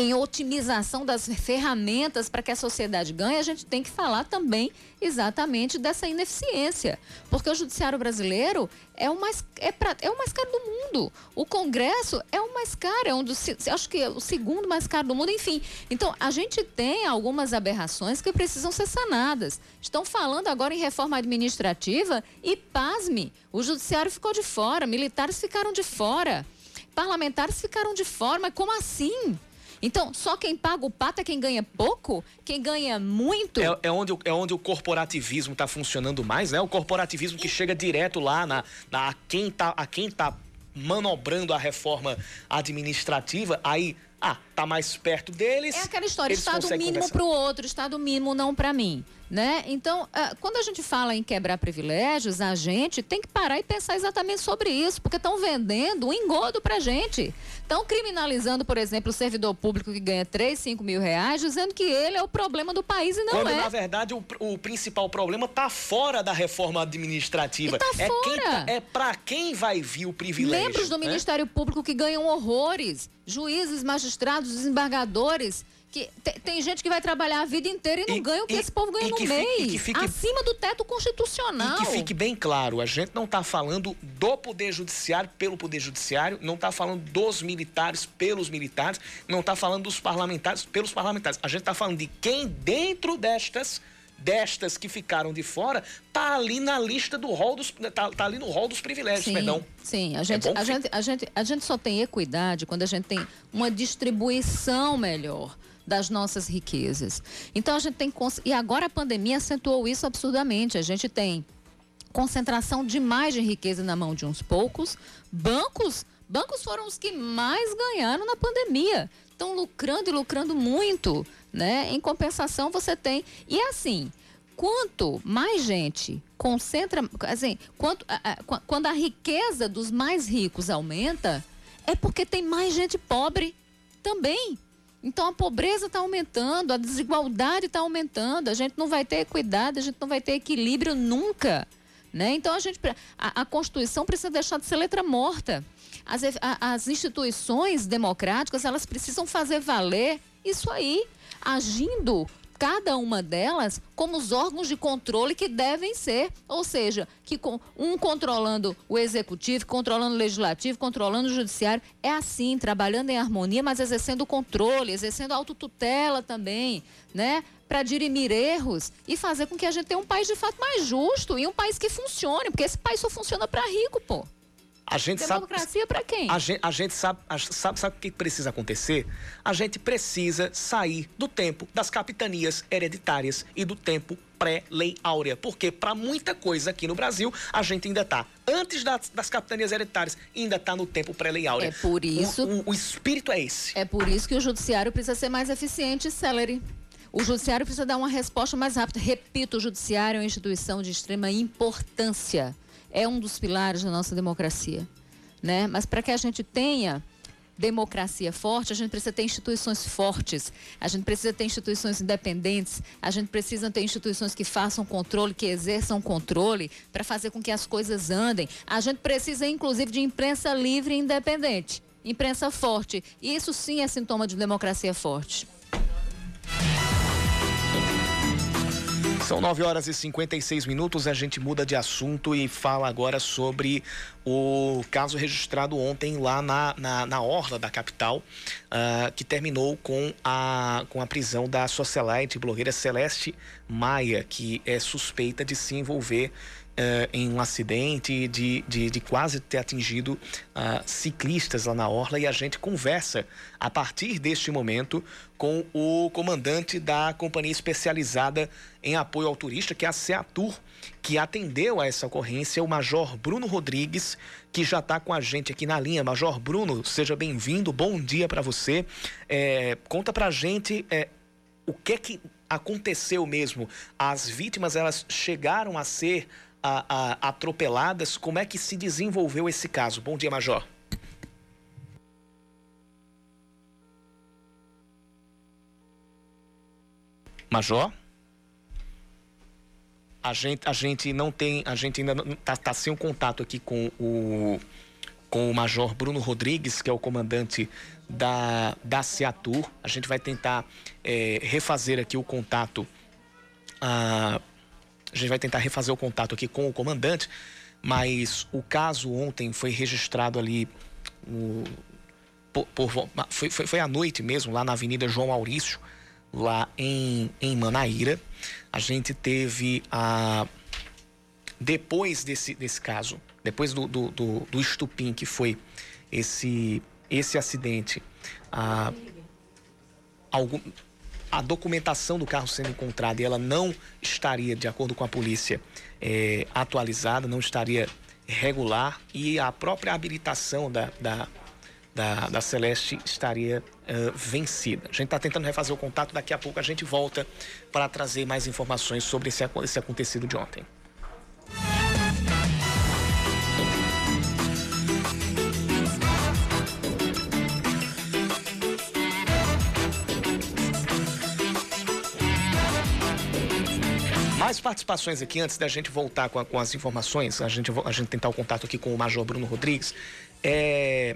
S3: em otimização das ferramentas para que a sociedade ganhe, a gente tem que falar também exatamente dessa ineficiência. Porque o judiciário brasileiro é o mais, é pra, é o mais caro do mundo. O Congresso é o mais caro, é um dos, acho que é o segundo mais caro do mundo, enfim. Então, a gente tem algumas aberrações que precisam ser sanadas. Estão falando agora em reforma administrativa e, pasme, o judiciário ficou de fora, militares ficaram de fora, parlamentares ficaram de fora, mas como assim? Então, só quem paga o pato é quem ganha pouco? Quem ganha muito?
S2: É, é onde, é onde o corporativismo está funcionando mais, né? O corporativismo que chega direto lá na, na a quem está a quem tá manobrando a reforma administrativa, aí ah, tá mais perto deles.
S3: É aquela história, estado mínimo para o outro, estado mínimo não para mim. Né? Então, uh, quando a gente fala em quebrar privilégios, a gente tem que parar e pensar exatamente sobre isso, porque estão vendendo um engodo para gente. Estão criminalizando, por exemplo, o servidor público que ganha 3, 5 mil reais, dizendo que ele é o problema do país e não
S2: quando,
S3: é.
S2: na verdade, o, o principal problema está fora da reforma administrativa.
S3: Tá
S2: é
S3: fora.
S2: Tá, é para quem vai vir o privilégio.
S3: Membros do
S2: né?
S3: Ministério Público que ganham horrores, juízes, magistrados, desembargadores que tem, tem, gente que vai trabalhar a vida inteira e não e, ganha o que e, esse povo ganha no mês. Fique, acima do teto constitucional.
S2: E que fique bem claro, a gente não está falando do Poder Judiciário pelo Poder Judiciário, não está falando dos militares pelos militares, não está falando dos parlamentares pelos parlamentares. A gente está falando de quem dentro destas destas que ficaram de fora, tá ali na lista do rol dos tá, tá ali no rol dos privilégios,
S3: sim,
S2: perdão.
S3: Sim, a é gente, é a, gente, a, gente, a gente só tem equidade quando a gente tem uma distribuição melhor das nossas riquezas. Então a gente tem e agora a pandemia acentuou isso absurdamente. A gente tem concentração demais de riqueza na mão de uns poucos. Bancos, bancos foram os que mais ganharam na pandemia. Estão lucrando e lucrando muito, né? Em compensação você tem e assim, quanto mais gente concentra, assim, quanto, quando a riqueza dos mais ricos aumenta, é porque tem mais gente pobre também. Então a pobreza está aumentando, a desigualdade está aumentando, a gente não vai ter equidade, a gente não vai ter equilíbrio nunca. Né? Então a, gente, a, a Constituição precisa deixar de ser letra morta. As, a, as instituições democráticas elas precisam fazer valer isso aí, agindo cada uma delas como os órgãos de controle que devem ser, ou seja, que um controlando o executivo, controlando o legislativo, controlando o judiciário, é assim, trabalhando em harmonia, mas exercendo controle, exercendo autotutela também, né? Para dirimir erros e fazer com que a gente tenha um país de fato mais justo e um país que funcione, porque esse país só funciona para rico, pô.
S2: A gente
S3: Democracia para quem?
S2: A gente, a gente sabe, a, sabe, sabe o que precisa acontecer? A gente precisa sair do tempo das capitanias hereditárias e do tempo pré-lei áurea. Porque para muita coisa aqui no Brasil, a gente ainda está antes das, das, capitanias hereditárias, ainda está no tempo pré-lei áurea.
S3: É por isso.
S2: O, o, o, espírito é esse.
S3: É por isso que o judiciário precisa ser mais eficiente e célere. O judiciário precisa dar uma resposta mais rápida. Repito, o judiciário é uma instituição de extrema importância. É um dos pilares da nossa democracia. Né? Mas para que a gente tenha democracia forte, a gente precisa ter instituições fortes, a gente precisa ter instituições independentes, a gente precisa ter instituições que façam controle, que exerçam controle para fazer com que as coisas andem. A gente precisa, inclusive, de imprensa livre e independente, imprensa forte. Isso sim é sintoma de democracia forte.
S2: São 9 horas e 56 minutos. A gente muda de assunto e fala agora sobre o caso registrado ontem lá na, na, na orla da capital, uh, que terminou com a, com a prisão da socialite blogueira Celeste Maia, que é suspeita de se envolver uh, em um acidente, de, de, de quase ter atingido uh, ciclistas lá na Orla. E a gente conversa a partir deste momento com o comandante da companhia especializada em apoio ao turista, que é a Seatur, que atendeu a essa ocorrência, o Major Bruno Rodrigues, que já está com a gente aqui na linha. Major Bruno, seja bem-vindo, bom dia para você. É, conta para a gente é, o que é que aconteceu mesmo. As vítimas, elas chegaram a ser a, a, atropeladas. Como é que se desenvolveu esse caso? Bom dia, Major. Major? A gente, a gente não tem, a gente ainda está tá sem um contato aqui com o, com o Major Bruno Rodrigues, que é o comandante da, da Seatur. A gente vai tentar é, refazer aqui o contato ah, a gente vai tentar refazer o contato aqui com o comandante, mas o caso ontem foi registrado ali no, por, por, foi, foi, foi à noite mesmo, lá na Avenida João Maurício, lá em, em Manaíra. A gente teve a. Depois desse, desse caso, depois do, do, do, do estupim que foi esse, esse acidente, a, algum, a documentação do carro sendo encontrada e ela não estaria, de acordo com a polícia, é, atualizada, não estaria regular e a própria habilitação da, da, da, da Celeste estaria uh, vencida. A gente está tentando refazer o contato, daqui a pouco a gente volta para trazer mais informações sobre esse, esse acontecido de ontem. Mais participações aqui antes da gente voltar com, a, com, as informações, a gente, a gente tentar o contato aqui com o Major Bruno Rodrigues. É...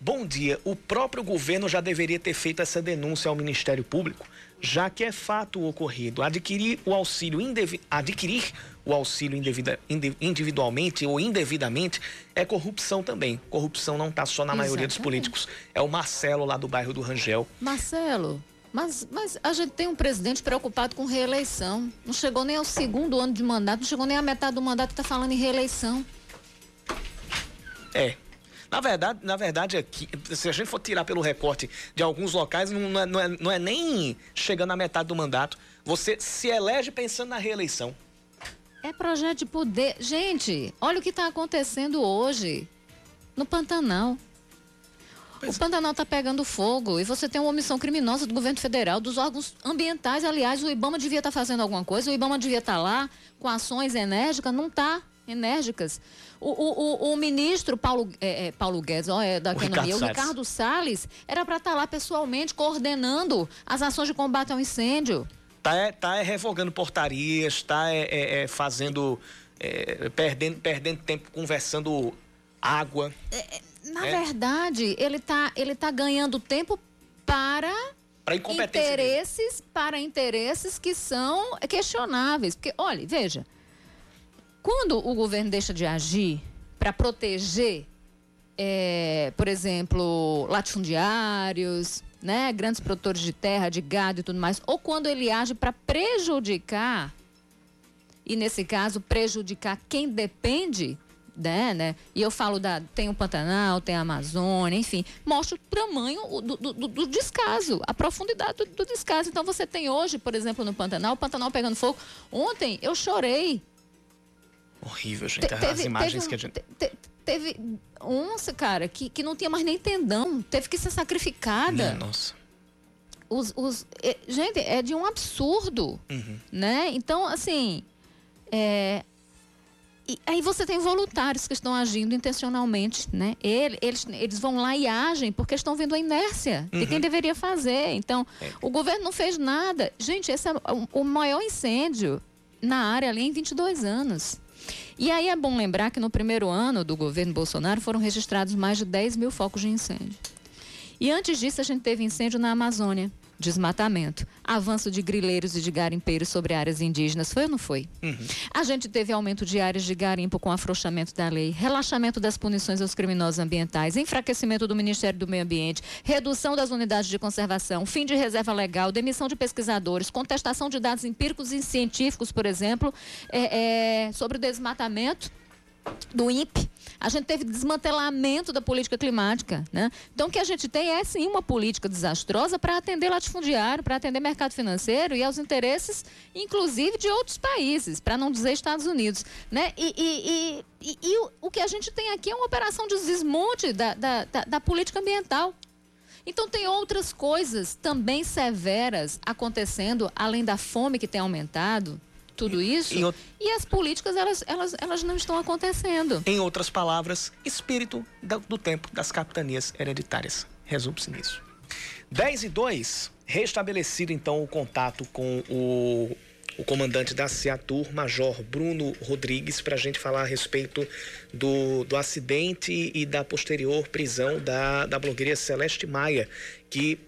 S2: Bom dia. O próprio governo já deveria ter feito essa denúncia ao Ministério Público, já que é fato ocorrido. Adquirir o auxílio indevi... adquirir o auxílio indevida... individualmente ou indevidamente é corrupção também. Corrupção não está só na Exatamente. maioria dos políticos. É o Marcelo lá do bairro do Rangel.
S3: Marcelo, mas, mas a gente tem um presidente preocupado com reeleição. Não chegou nem ao segundo ano de mandato, não chegou nem à metade do mandato e está falando em reeleição.
S2: É. Na verdade, na verdade aqui, se a gente for tirar pelo recorte de alguns locais, não é, não é, não é nem chegando à metade do mandato. Você se elege pensando na reeleição.
S3: É projeto de poder. Gente, olha o que está acontecendo hoje no Pantanal. Pois o Pantanal está pegando fogo e você tem uma omissão criminosa do governo federal, dos órgãos ambientais. Aliás, o IBAMA devia estar tá fazendo alguma coisa, o IBAMA devia estar tá lá com ações enérgicas, não está enérgicas. O, o, o, o, ministro Paulo, é, é, Paulo Guedes, ó, é, da o Economia, Ricardo o Ricardo Salles, era para estar tá lá pessoalmente coordenando as ações de combate ao incêndio.
S2: Está é, tá é revogando portarias, está é, é, é, fazendo, perdendo, perdendo tempo conversando água.
S3: Na é. verdade, ele está ele tá ganhando tempo para
S2: para
S3: interesses, dele. para interesses que são questionáveis. Porque, olha, veja, quando o governo deixa de agir para proteger, é, por exemplo, latifundiários, né, grandes produtores de terra, de gado e tudo mais, ou quando ele age para prejudicar, e nesse caso prejudicar quem depende né, né? E eu falo da. Tem o Pantanal, tem a Amazônia, enfim. Mostra o tamanho do, do, do descaso, a profundidade do, do, descaso. Então você tem hoje, por exemplo, no Pantanal, o Pantanal pegando fogo. Ontem eu chorei.
S2: Horrível, gente. Te, teve, As imagens
S3: teve,
S2: que a gente.
S3: Te, teve onça, cara, que, que não tinha mais nem tendão. Teve que ser sacrificada.
S2: nossa.
S3: os, os é, gente, é de um absurdo,
S2: Uhum.
S3: né? Então, assim, é, e aí você tem voluntários que estão agindo intencionalmente, né? Ele- Eles, eles vão lá e agem porque estão vendo a inércia de quem deveria fazer. Então, o governo não fez nada. Gente, esse é o, o maior incêndio na área ali em 22 anos. E aí é bom lembrar que no primeiro ano do governo Bolsonaro foram registrados mais de 10 mil focos de incêndio. E antes disso, a gente teve incêndio na Amazônia, desmatamento, avanço de grileiros e de garimpeiros sobre áreas indígenas. Foi ou não foi? A gente teve aumento de áreas de garimpo com afrouxamento da lei, relaxamento das punições aos criminosos ambientais, enfraquecimento do Ministério do Meio Ambiente, redução das unidades de conservação, fim de reserva legal, demissão de pesquisadores, contestação de dados empíricos e científicos, por exemplo, é, é, sobre o desmatamento do INPE. A gente teve desmantelamento da política climática, né? Então o que a gente tem é sim uma política desastrosa para atender latifundiário, para atender mercado financeiro e aos interesses, inclusive de outros países, para não dizer Estados Unidos, né? E, e- e- e- o, o que a gente tem aqui é uma operação de desmonte da, da- da- da política ambiental. Então tem outras coisas também severas acontecendo, além da fome que tem aumentado, tudo isso.
S2: e
S3: E as políticas, elas, elas, elas não estão acontecendo.
S2: Em outras palavras, espírito da- do tempo das capitanias hereditárias. Resume-se nisso. 10 e 2, restabelecido então o contato com o, o comandante da CEATUR, Major Bruno Rodrigues, para a gente falar a respeito do, do acidente e da posterior prisão da, da blogueira Celeste Maia, que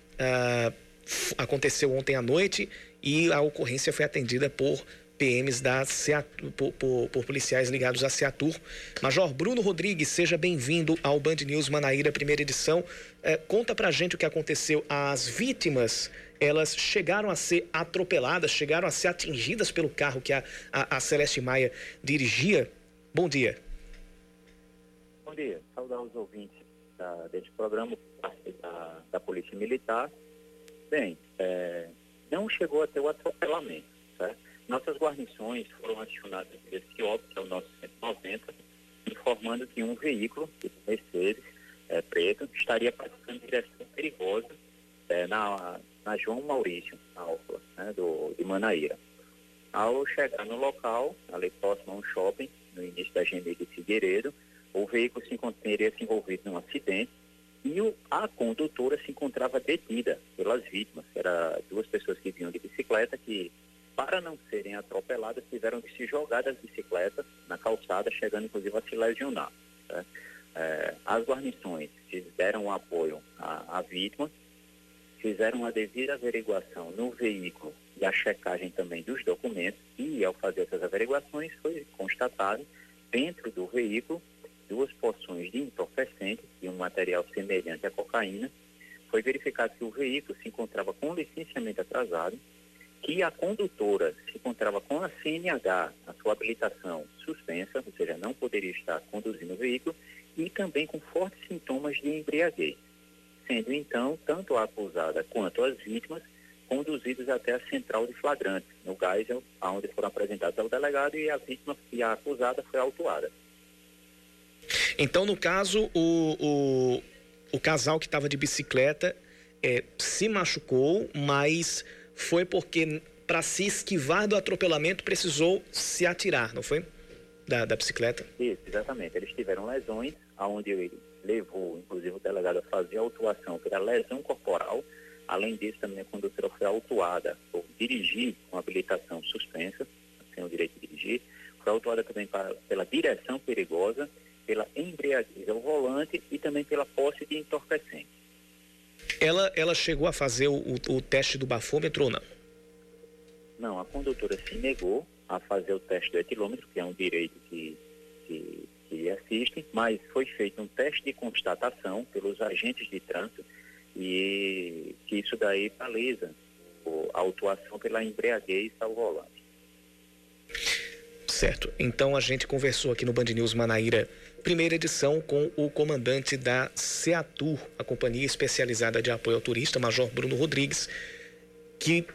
S2: f- aconteceu ontem à noite e a ocorrência foi atendida por PMs da CEATUR, por, por- por policiais ligados à CEATUR. Major Bruno Rodrigues, seja bem-vindo ao Band News Manaíra, primeira edição. Eh, conta pra gente o que aconteceu. As vítimas, elas chegaram a ser atropeladas, chegaram a ser atingidas pelo carro que a, a, a Celeste Maia dirigia. Bom dia.
S6: Bom dia, saudar os ouvintes da, deste programa da, da Polícia Militar. Bem, é, não chegou a ter o atropelamento, certo? Nossas guarnições foram acionadas via CIOP, que é o nosso 190, informando que um veículo, tipo Mercedes, é, preto, estaria praticando direção perigosa é, na, na João Maurício, na Orla, né, do, de Manaíra. Ao chegar no local, ali próximo a um shopping, no início da Avenida de Figueiredo, o veículo se teria se envolvido num acidente e o- a condutora se encontrava detida pelas vítimas. Era duas pessoas que vinham de bicicleta que, para não serem atropeladas, tiveram que se jogar das bicicletas na calçada, chegando inclusive a se lesionar. né? Eh, as guarnições que deram apoio à, à vítima, fizeram a devida averiguação no veículo e a checagem também dos documentos e ao fazer essas averiguações foi constatado dentro do veículo duas porções de entorpecente e um material semelhante à cocaína. Foi verificado que o veículo se encontrava com licenciamento atrasado, que a condutora se encontrava com a CNH, a sua habilitação suspensa, ou seja, não poderia estar conduzindo o veículo, e também com fortes sintomas de embriaguez sendo então tanto a acusada quanto as vítimas conduzidos até a central de flagrante, no Geisel, onde foram apresentados ao delegado e a vítima e a acusada foi autuada.
S2: Então, no caso, o, o, o casal que estava de bicicleta eh, se machucou, mas foi porque, para se esquivar do atropelamento, precisou se atirar, não foi? Da, da bicicleta.
S6: Isso, exatamente. Eles tiveram lesões, aonde ele levou, inclusive, o delegado a fazer a autuação pela lesão corporal. Além disso, também a condutora foi autuada por dirigir com habilitação suspensa, sem o direito de dirigir. Foi autuada também para- pela direção perigosa, pela embriaguez ao volante e também pela posse de entorpecente.
S2: Ela, ela chegou a fazer o, o- o teste do bafômetro ou não?
S6: Não, a condutora se negou a fazer o teste do etilômetro, que é um direito que, que, que assiste, mas foi feito um teste de constatação pelos agentes de trânsito e que isso daí baliza o- a autuação pela embriaguez ao volante.
S2: Certo. Então a gente conversou aqui no Band News Manaíra, primeira edição, com o comandante da CEATUR, a companhia especializada de apoio ao turista, Major Bruno Rodrigues, que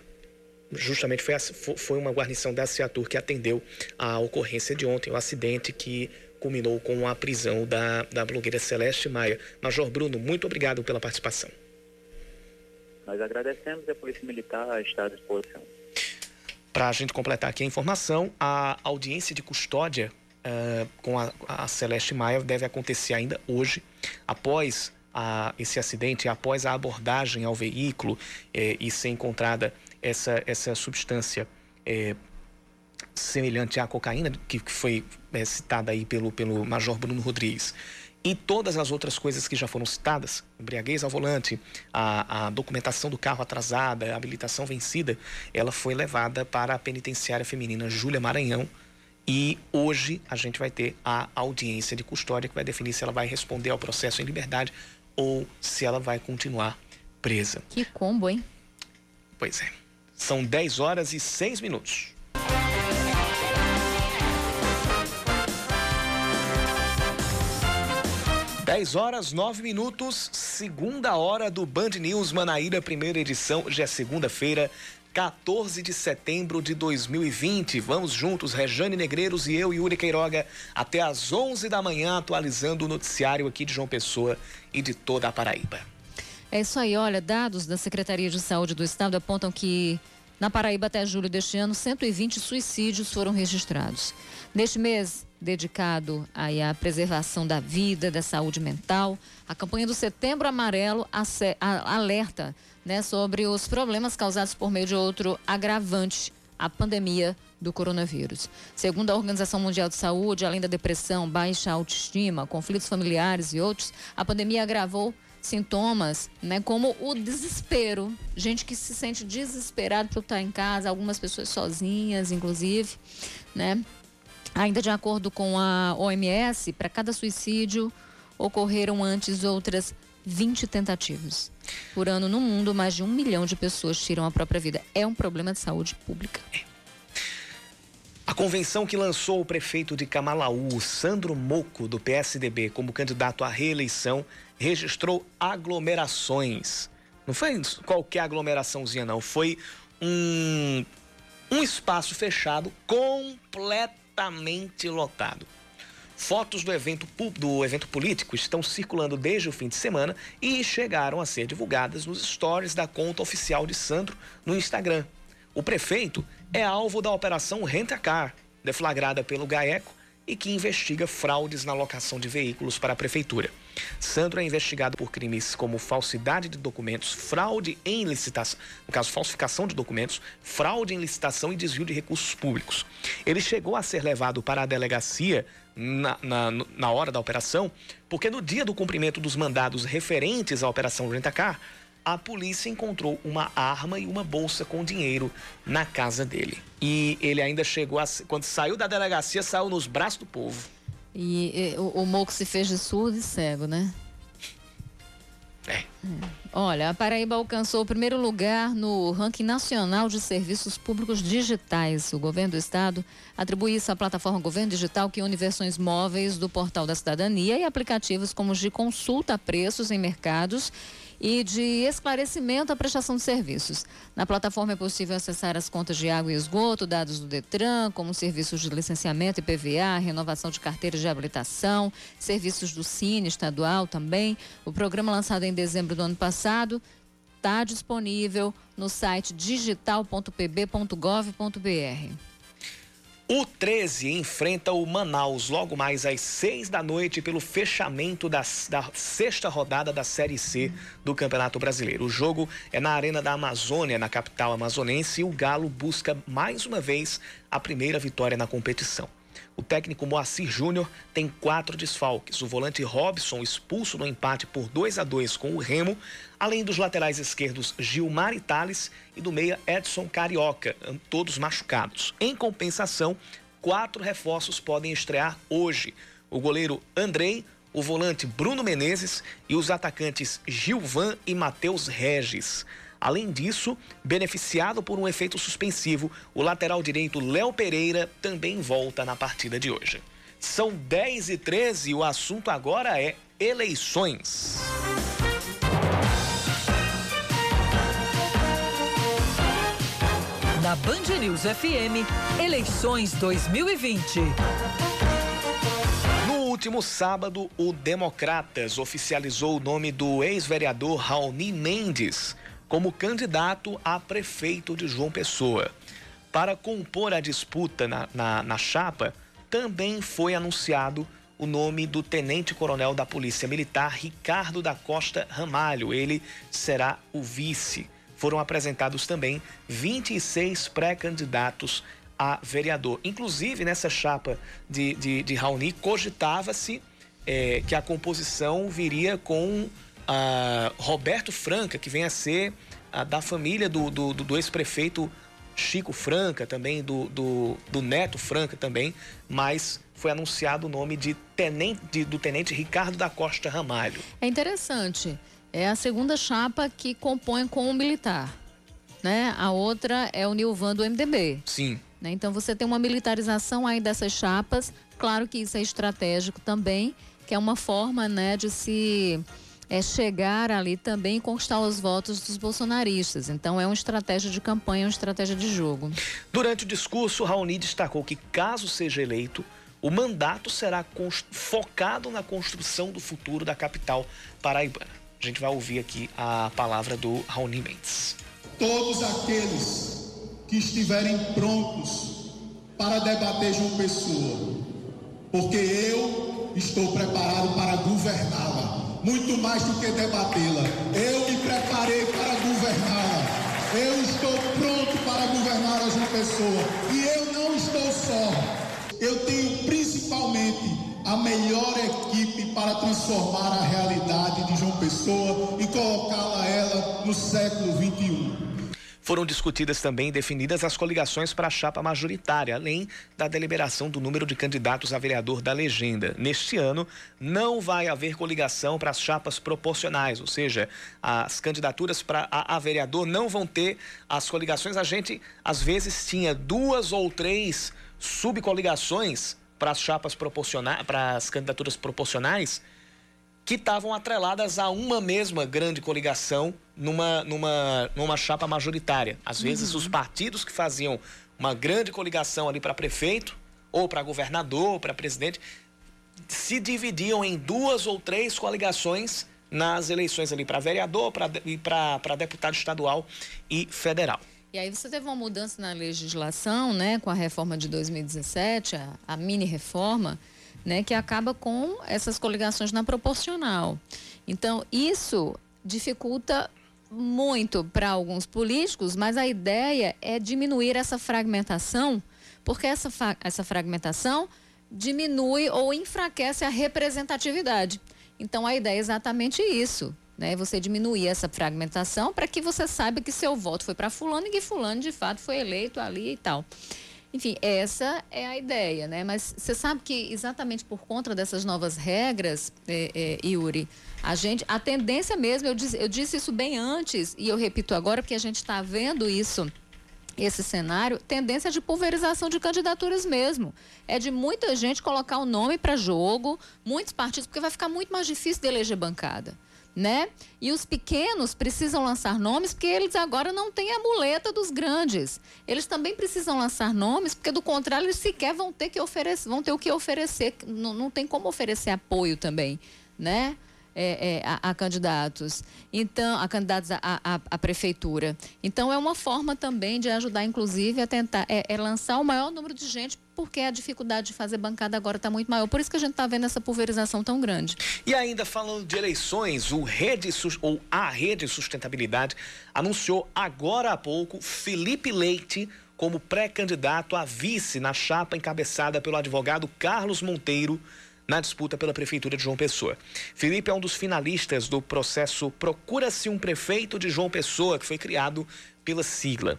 S2: justamente foi, a- foi uma guarnição da CEATUR que atendeu a ocorrência de ontem, o acidente que culminou com a prisão da, da blogueira Celeste Maia. Major Bruno, muito obrigado pela participação.
S6: Nós agradecemos e a Polícia Militar está à disposição.
S2: Para a gente completar aqui a informação, a audiência de custódia uh, com a, a, Celeste Maia deve acontecer ainda hoje, após a, esse acidente, após a abordagem ao veículo eh, e ser encontrada essa, essa substância eh, semelhante à cocaína, que, que foi eh, citada aí pelo, pelo Major Bruno Rodrigues e todas as outras coisas que já foram citadas, embriaguez ao volante, a, a, documentação do carro atrasada, a habilitação vencida, ela foi levada para a penitenciária feminina Júlia Maranhão. E hoje a gente vai ter a audiência de custódia que vai definir se ela vai responder ao processo em liberdade ou se ela vai continuar presa.
S3: Que combo, hein?
S2: Pois é. São 10 horas e 6 minutos. 10 horas 9 minutos, segunda hora do Band News Manaíra, primeira edição. Hoje é segunda-feira, 14 de setembro de 2020. Vamos juntos, Rejane Negreiros e eu, Yuri Queiroga, até às 11 da manhã, atualizando o noticiário aqui de João Pessoa e de toda a Paraíba.
S3: É isso aí, olha, dados da Secretaria de Saúde do Estado apontam que na Paraíba até julho deste ano, 120 suicídios foram registrados. Neste mês, dedicado aí à preservação da vida, da saúde mental. A campanha do Setembro Amarelo alerta né, sobre os problemas causados por meio de outro agravante, a pandemia do coronavírus. Segundo a Organização Mundial de Saúde, além da depressão, baixa autoestima, conflitos familiares e outros, a pandemia agravou sintomas, né, como o desespero, gente que se sente desesperado por estar em casa, algumas pessoas sozinhas, inclusive, né? Ainda de acordo com a OMS, para cada suicídio ocorreram antes outras 20 tentativas. Por ano no mundo, mais de um milhão de pessoas tiram a própria vida. É um problema de saúde pública.
S2: A convenção que lançou o prefeito de Camalaú, Sandro Moco, do PSDB, como candidato à reeleição, registrou aglomerações. Não foi qualquer aglomeraçãozinha, não. Foi um, um espaço fechado completamente completamente lotado. Fotos do evento, do evento político estão circulando desde o fim de semana e chegaram a ser divulgadas nos stories da conta oficial de Sandro no Instagram. O prefeito é alvo da operação Renta Car, deflagrada pelo GAECO e que investiga fraudes na locação de veículos para a prefeitura. Sandro é investigado por crimes como falsidade de documentos, fraude em licitação, no caso, falsificação de documentos, fraude em licitação e desvio de recursos públicos. Ele chegou a ser levado para a delegacia na, na, na hora da operação, porque no dia do cumprimento dos mandados referentes à Operação Rentacar, a polícia encontrou uma arma e uma bolsa com dinheiro na casa dele. E ele ainda chegou a. Quando saiu da delegacia, saiu nos braços do povo.
S3: E, e o, o Moco se fez de surdo e cego, né?
S2: É. é.
S3: Olha, a Paraíba alcançou o primeiro lugar no ranking nacional de serviços públicos digitais. O governo do estado atribui isso à plataforma Governo Digital, que une versões móveis do Portal da Cidadania e aplicativos como os de consulta a preços em mercados e de esclarecimento à prestação de serviços. Na plataforma é possível acessar as contas de água e esgoto, dados do Detran, como serviços de licenciamento e PVA, renovação de carteiras de habilitação, serviços do Cine estadual também. O programa lançado em dezembro do ano passado está disponível no site digital.pb.gov.br.
S2: O 13 enfrenta o Manaus logo mais às 6 da noite pelo fechamento da, da, sexta rodada da Série C do Campeonato Brasileiro. O jogo é na Arena da Amazônia, na capital amazonense, e o Galo busca mais uma vez a primeira vitória na competição. O técnico Moacir Júnior tem quatro desfalques. O volante Robson, expulso no empate por 2 a 2 com o Remo, além dos laterais esquerdos Gilmar e e do meia Edson Carioca, todos machucados. Em compensação, quatro reforços podem estrear hoje. O goleiro Andrei, o volante Bruno Menezes e os atacantes Gilvan e Matheus Regis. Além disso, beneficiado por um efeito suspensivo, o lateral direito Léo Pereira também volta na partida de hoje. São 10 e 13 e o assunto agora é eleições.
S1: Na Band News FM, eleições 2020.
S2: No último sábado, o Democratas oficializou o nome do ex-vereador Raoni Mendes como candidato a prefeito de João Pessoa. Para compor a disputa na, na, na chapa, também foi anunciado o nome do tenente-coronel da Polícia Militar, Ricardo da Costa Ramalho. Ele será o vice. Foram apresentados também 26 pré-candidatos a vereador. Inclusive, nessa chapa de, de, de Raoni, cogitava-se é, que a composição viria com a Roberto Franca, que vem a ser a, da família do, do, do ex-prefeito Chico Franca, também do, do, do, Neto Franca também, mas foi anunciado o nome de tenente, de, do tenente Ricardo da Costa Ramalho.
S3: É interessante. É a segunda chapa que compõe com o militar. Né? A outra é o Nilvan do MDB.
S2: Sim.
S3: Né? Então você tem uma militarização aí dessas chapas. Claro que isso é estratégico também, que é uma forma né, de se é, chegar ali também e conquistar os votos dos bolsonaristas. Então é uma estratégia de campanha, uma estratégia de jogo.
S2: Durante o discurso, Raoni destacou que, caso seja eleito, o mandato será focado na construção do futuro da capital paraibana. A gente vai ouvir aqui a palavra do Raoni Mendes.
S7: Todos aqueles que estiverem prontos para debater João Pessoa, porque eu estou preparado para governá-la, muito mais do que debatê-la. Eu me preparei para governá-la. Eu estou pronto para governar a João Pessoa e eu não estou só. Eu tenho principalmente a melhor equipe para transformar a realidade de João Pessoa e colocá-la ela no século 21.
S2: Foram discutidas também e definidas as coligações para a chapa majoritária, além da deliberação do número de candidatos a vereador da legenda. Neste ano, não vai haver coligação para as chapas proporcionais, ou seja, as candidaturas para a, a vereador não vão ter as coligações. A gente, às vezes, tinha duas ou três subcoligações para as chapas proporcionais, para as candidaturas proporcionais que estavam atreladas a uma mesma grande coligação numa, numa, numa chapa majoritária. Às vezes, uhum. os partidos que faziam uma grande coligação ali para prefeito, ou para governador, ou para presidente, se dividiam em duas ou três coligações nas eleições ali para vereador e para deputado estadual e federal.
S3: E aí você teve uma mudança na legislação, né, com a reforma de 2017, a, a mini reforma, né, que acaba com essas coligações na proporcional. Então, isso dificulta muito para alguns políticos, mas a ideia é diminuir essa fragmentação, porque essa, essa fragmentação diminui ou enfraquece a representatividade. Então, a ideia é exatamente isso. Né? Você diminuir essa fragmentação para que você saiba que seu voto foi para fulano e que fulano de fato foi eleito ali e tal. Enfim, essa é a ideia, né? Mas você sabe que exatamente por conta dessas novas regras, é, é, Yuri, a gente, a tendência mesmo, eu disse, eu disse isso bem antes e eu repito agora porque a gente está vendo isso esse cenário, tendência de pulverização de candidaturas mesmo. É de muita gente colocar o nome para jogo, muitos partidos, porque vai ficar muito mais difícil de eleger bancada né? E os pequenos precisam lançar nomes porque eles agora não têm a muleta dos grandes. Eles também precisam lançar nomes porque do contrário eles sequer vão ter que oferecer, vão ter o que oferecer, não, não tem como oferecer apoio também, né? É, é, a, a, candidatos, então a candidatos à prefeitura. Então é uma forma também de ajudar, inclusive, a tentar é, é, lançar o maior número de gente, porque a dificuldade de fazer bancada agora está muito maior. Por isso que a gente está vendo essa pulverização tão grande.
S2: E ainda falando de eleições, o Rede ou a Rede Sustentabilidade anunciou agora há pouco Felipe Leite como pré-candidato a vice na chapa encabeçada pelo advogado Carlos Monteiro na disputa pela Prefeitura de João Pessoa. Felipe é um dos finalistas do processo Procura-se um Prefeito de João Pessoa, que foi criado pela sigla.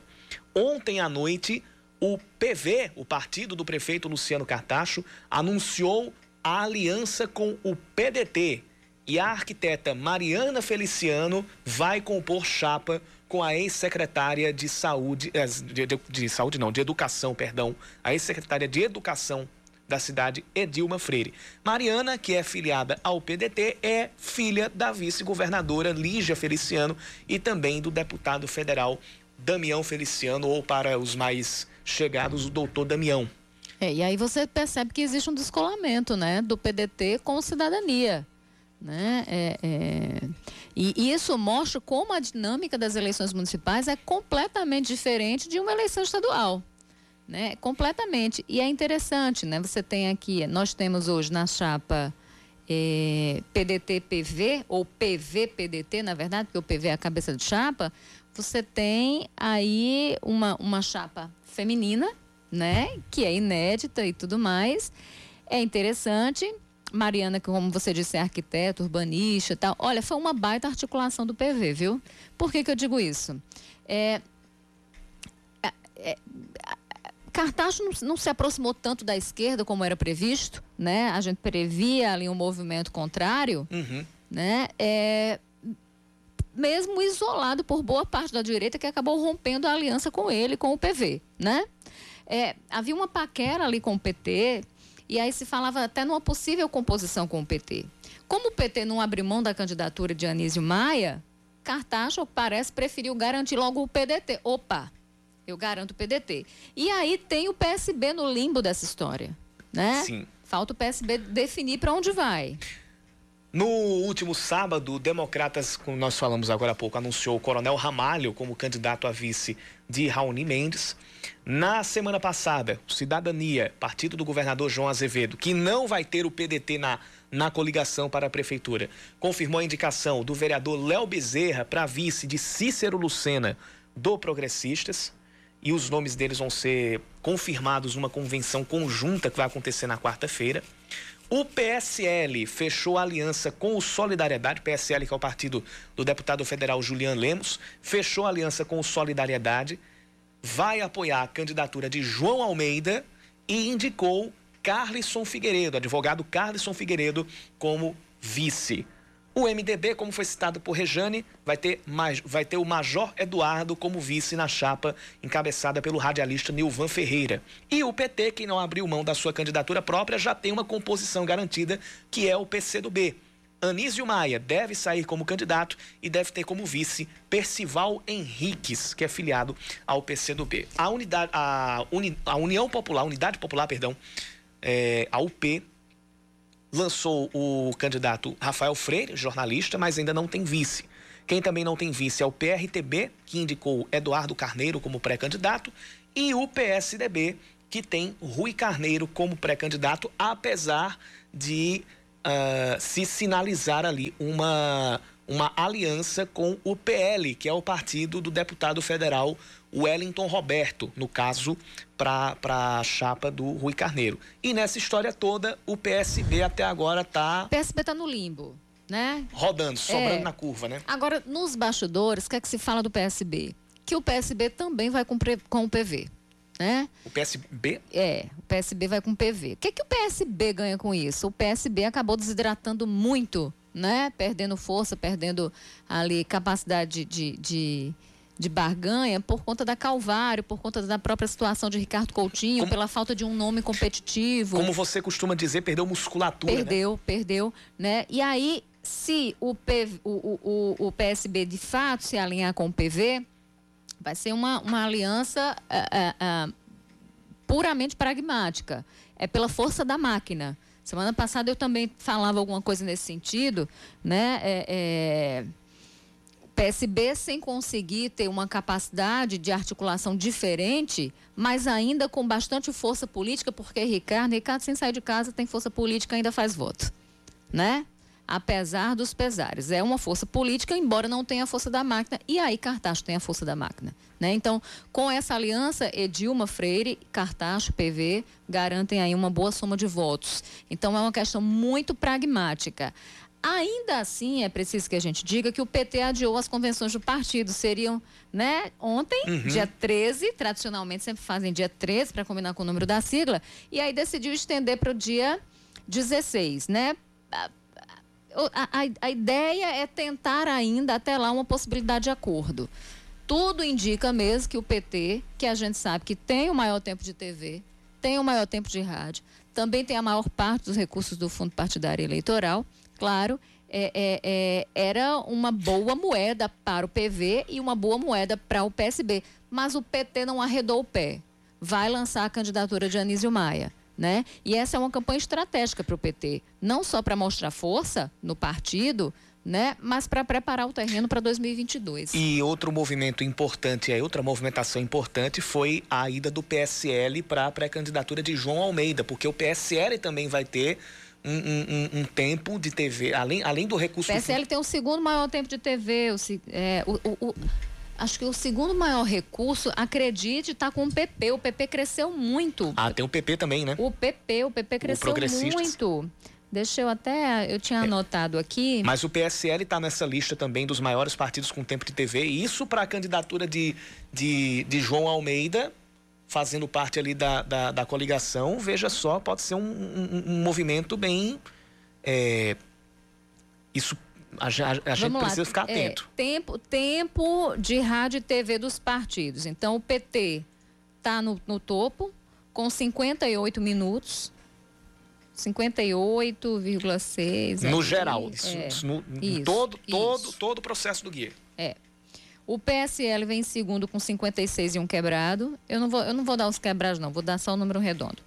S2: Ontem à noite, o PV, o partido do prefeito Luciano Cartacho, anunciou a aliança com o PDT. E a arquiteta Mariana Feliciano vai compor chapa com a ex-secretária de saúde, eh, de, de, de, saúde não, de educação, perdão, a ex-secretária de educação da cidade Edilma Freire. Mariana, que é filiada ao PDT, é filha da vice-governadora Lígia Feliciano e também do deputado federal Damião Feliciano, ou para os mais chegados, o doutor Damião.
S3: É, e aí você percebe que existe um descolamento né, do PDT com cidadania. Né? É, é... E isso mostra como a dinâmica das eleições municipais é completamente diferente de uma eleição estadual. Né? Completamente. E é interessante, né? Você tem aqui, nós temos hoje na chapa é, PDT-PV, ou PV-PDT, na verdade, porque o PV é a cabeça de chapa, você tem aí uma, uma chapa feminina, né? Que é inédita e tudo mais. É interessante. Mariana, que como você disse, é arquiteto, urbanista e tal. Olha, foi uma baita articulação do PV, viu? Por que, que eu digo isso? É, é, Cartaxo não, não, se aproximou tanto da esquerda como era previsto, né? A gente previa ali um movimento contrário, uhum. né? É, mesmo isolado por boa parte da direita que acabou rompendo a aliança com ele, com o PV, né? É, havia uma paquera ali com o PT, e aí se falava até numa possível composição com o PT. Como o PT não abriu mão da candidatura de Anísio Maia, Cartacho parece preferiu garantir logo o PDT. Opa, eu garanto o PDT. E aí tem o PSB no limbo dessa história, né?
S2: Sim.
S3: Falta o PSB definir para onde vai.
S2: No último sábado, Democratas, como nós falamos agora há pouco, anunciou o Coronel Ramalho como candidato a vice de Raoni Mendes. Na semana passada, Cidadania, partido do governador João Azevedo, que não vai ter o PDT na, na coligação para a prefeitura, confirmou a indicação do vereador Léo Bezerra para vice de Cícero Lucena do Progressistas. E os nomes deles vão ser confirmados numa convenção conjunta que vai acontecer na quarta-feira. O PSL fechou aliança com o Solidariedade, PSL que é o partido do deputado federal Julian Lemos, fechou aliança com o Solidariedade, vai apoiar a candidatura de João Almeida e indicou Carlisson Figueiredo, advogado Carlisson Figueiredo, como vice. O MDB, como foi citado por Rejane, vai ter, vai ter o Major Eduardo como vice na chapa encabeçada pelo radialista Nilvan Ferreira. E o PT, que não abriu mão da sua candidatura própria, já tem uma composição garantida, que é o PCdoB. Anísio Maia deve sair como candidato e deve ter como vice Percival Henriques, que é filiado ao PCdoB. A, unidade, a, Uni, a União Popular, a Unidade Popular, perdão, é, a UP, lançou o candidato Rafael Freire, jornalista, mas ainda não tem vice. Quem também não tem vice é o PRTB, que indicou Eduardo Carneiro como pré-candidato, e o PSDB, que tem Rui Carneiro como pré-candidato, apesar de uh, se sinalizar ali uma, uma aliança com o PL, que é o partido do deputado federal Wellington Roberto, no caso, para a chapa do Rui Carneiro. E nessa história toda, o PSB até agora está.
S3: O PSB está no limbo, né?
S2: Rodando, sobrando é. na curva, né?
S3: Agora, nos bastidores, o que é que se fala do PSB? Que o PSB também vai com, com o PV. Né?
S2: O PSB?
S3: É, o PSB vai com o PV. O que, é que o PSB ganha com isso? O PSB acabou desidratando muito, né? Perdendo força, perdendo ali capacidade de, de de barganha por conta da Calvário, por conta da própria situação de Ricardo Coutinho, como, pela falta de um nome competitivo.
S2: Como você costuma dizer, perdeu musculatura.
S3: Né? Perdeu, né? perdeu, né? E aí, se o, PV, o, o, o, PSB de fato se alinhar com o PV, vai ser uma, uma aliança uh, uh, uh, puramente pragmática. É pela força da máquina. Semana passada eu também falava alguma coisa nesse sentido, né? É, é PSB sem conseguir ter uma capacidade de articulação diferente, mas ainda com bastante força política, porque Ricardo, Ricardo sem sair de casa tem força política ainda faz voto, né? Apesar dos pesares, é uma força política, embora não tenha a força da máquina, e aí Cartacho tem a força da máquina, né? Então, com essa aliança, Edilma Freire, Cartacho, PV garantem aí uma boa soma de votos. Então, é uma questão muito pragmática. Ainda assim, é preciso que a gente diga que o PT adiou as convenções do partido. Seriam, né, ontem, uhum. dia 13, tradicionalmente sempre fazem dia 13 para combinar com o número da sigla, e aí decidiu estender para o dia 16, né? A, a, a, ideia é tentar ainda até lá uma possibilidade de acordo. Tudo indica mesmo que o PT, que a gente sabe que tem o maior tempo de TV, tem o maior tempo de rádio, também tem a maior parte dos recursos do Fundo Partidário Eleitoral, claro, é, é, é, era uma boa moeda para o PV e uma boa moeda para o PSB. Mas o PT não arredou o pé. Vai lançar a candidatura de Anísio Maia. Né? E essa é uma campanha estratégica para o PT, não só para mostrar força no partido, né? Mas para preparar o terreno para 2022.
S2: E outro movimento importante, outra movimentação importante foi a ida do PSL para a pré-candidatura de João Almeida, porque o PSL também vai ter um, um, um, tempo de TV, além, além do recurso.
S3: O PSL tem o segundo maior tempo de TV, o, é, o, o, o acho que o segundo maior recurso, acredite, está com o PP. O PP cresceu muito.
S2: Ah, tem o PP também, né?
S3: O PP, o PP cresceu o muito. Deixa eu até. Eu tinha é. anotado aqui.
S2: Mas o PSL está nessa lista também dos maiores partidos com tempo de TV. Isso para a candidatura de, de, de, João Almeida, fazendo parte ali da, da, da coligação. Veja só, pode ser um, um, um movimento bem. É, isso a, a, gente precisa ficar é, atento.
S3: É, tempo, tempo de rádio e TV dos partidos. Então, o PT está no, no topo, com 58 minutos. 58,6.
S2: No geral, isso, é, isso, no, isso, todo, isso. todo, todo o processo do guia.
S3: É. O PSL vem em segundo com 56 e um quebrado. Eu não vou, eu não vou dar os quebrados, não, vou dar só o número redondo.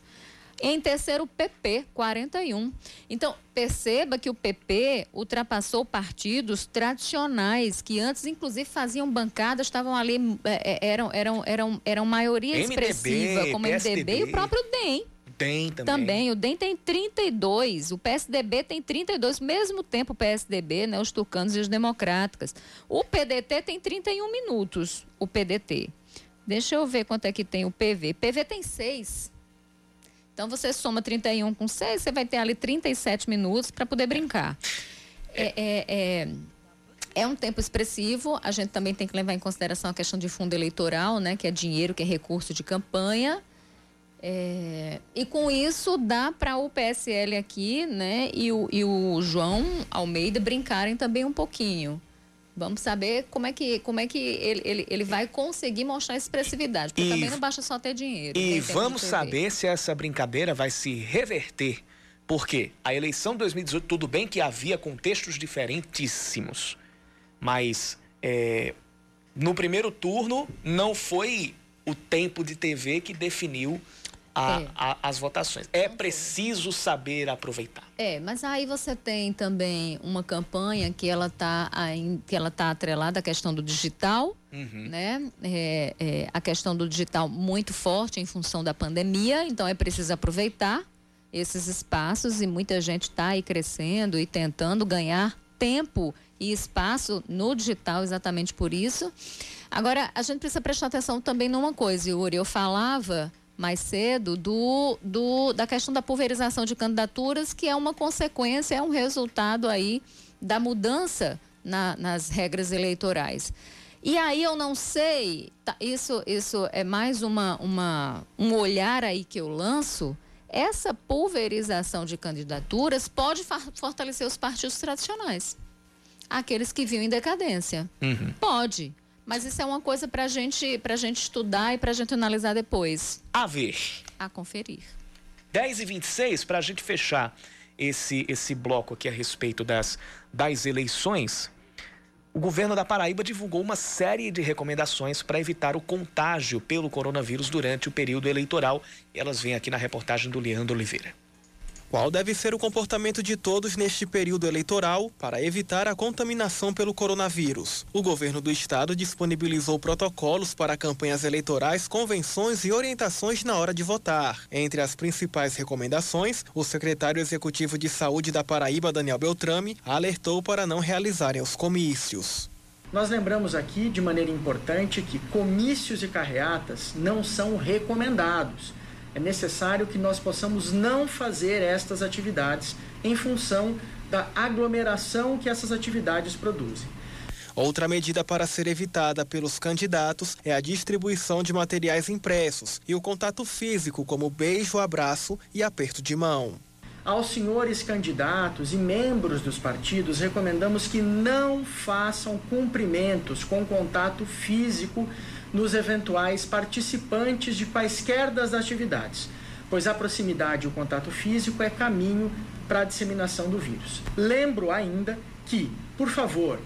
S3: Em terceiro, o PP, 41. Então, perceba que o PP ultrapassou partidos tradicionais, que antes, inclusive, faziam bancadas, estavam ali, é, é, eram, eram, eram, eram maioria expressiva, MDB, como PSDB. MDB e o próprio DEM.
S2: Tem também.
S3: Também, o DEM tem 32, o PSDB tem 32, mesmo tempo o PSDB, né, os tucanos e os democráticas. O PDT tem 31 minutos, o PDT. Deixa eu ver quanto é que tem o PV. PV tem 6. Então você soma 31 com 6, você vai ter ali 37 minutos para poder brincar. É, é, é, é, um tempo expressivo, a gente também tem que levar em consideração a questão de fundo eleitoral, né? Que é dinheiro, que é recurso de campanha. É, e com isso dá para o PSL aqui, né, e o, e o João Almeida brincarem também um pouquinho. Vamos saber como é que, como é que ele, ele, ele vai conseguir mostrar expressividade. Porque e, também não basta só ter dinheiro.
S2: E vamos saber se essa brincadeira vai se reverter. Porque a eleição de 2018, tudo bem que havia contextos diferentíssimos. Mas é, no primeiro turno não foi o tempo de TV que definiu a, é. a, as votações. É preciso saber aproveitar.
S3: É, mas aí você tem também uma campanha que ela está que ela tá atrelada à questão do digital, uhum. né? É, é, a questão do digital muito forte em função da pandemia, então é preciso aproveitar esses espaços e muita gente está aí crescendo e tentando ganhar tempo e espaço no digital exatamente por isso. Agora, a gente precisa prestar atenção também numa coisa, Yuri. Eu falava mais cedo do, do, da questão da pulverização de candidaturas, que é uma consequência, é um resultado aí da mudança na, nas regras eleitorais. E aí eu não sei, tá, isso, isso é mais uma, uma, um olhar aí que eu lanço. Essa pulverização de candidaturas pode fortalecer os partidos tradicionais, aqueles que vinham em decadência. Uhum. Pode. Mas isso é uma coisa para gente, a gente estudar e para a gente analisar depois.
S2: A ver.
S3: A conferir.
S2: 10 e 26 para a gente fechar esse, esse bloco aqui a respeito das, das eleições. O governo da Paraíba divulgou uma série de recomendações para evitar o contágio pelo coronavírus durante o período eleitoral. Elas vêm aqui na reportagem do Leandro Oliveira.
S8: Qual deve ser o comportamento de todos neste período eleitoral para evitar a contaminação pelo coronavírus? O governo do estado disponibilizou protocolos para campanhas eleitorais, convenções e orientações na hora de votar. Entre as principais recomendações, o secretário executivo de saúde da Paraíba, Daniel Beltrame, alertou para não realizarem os comícios.
S9: Nós lembramos aqui de maneira importante que comícios e carreatas não são recomendados é necessário que nós possamos não fazer estas atividades em função da aglomeração que essas atividades produzem.
S8: Outra medida para ser evitada pelos candidatos é a distribuição de materiais impressos e o contato físico, como beijo, abraço e aperto de mão.
S9: Aos senhores candidatos e membros dos partidos, recomendamos que não façam cumprimentos com contato físico nos eventuais participantes de quaisquer das atividades, pois a proximidade e o contato físico é caminho para a disseminação do vírus. Lembro ainda que, por favor,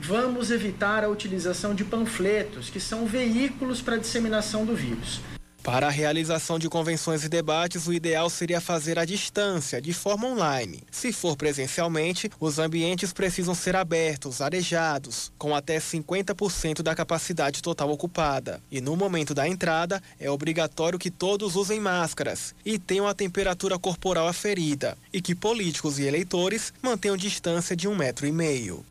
S9: vamos evitar a utilização de panfletos, que são veículos para a disseminação do vírus.
S8: Para a realização de convenções e debates, o ideal seria fazer à distância, de forma online. Se for presencialmente, os ambientes precisam ser abertos, arejados, com até 50% da capacidade total ocupada. E no momento da entrada, é obrigatório que todos usem máscaras e tenham a temperatura corporal aferida, e que políticos e eleitores mantenham distância de um metro e meio.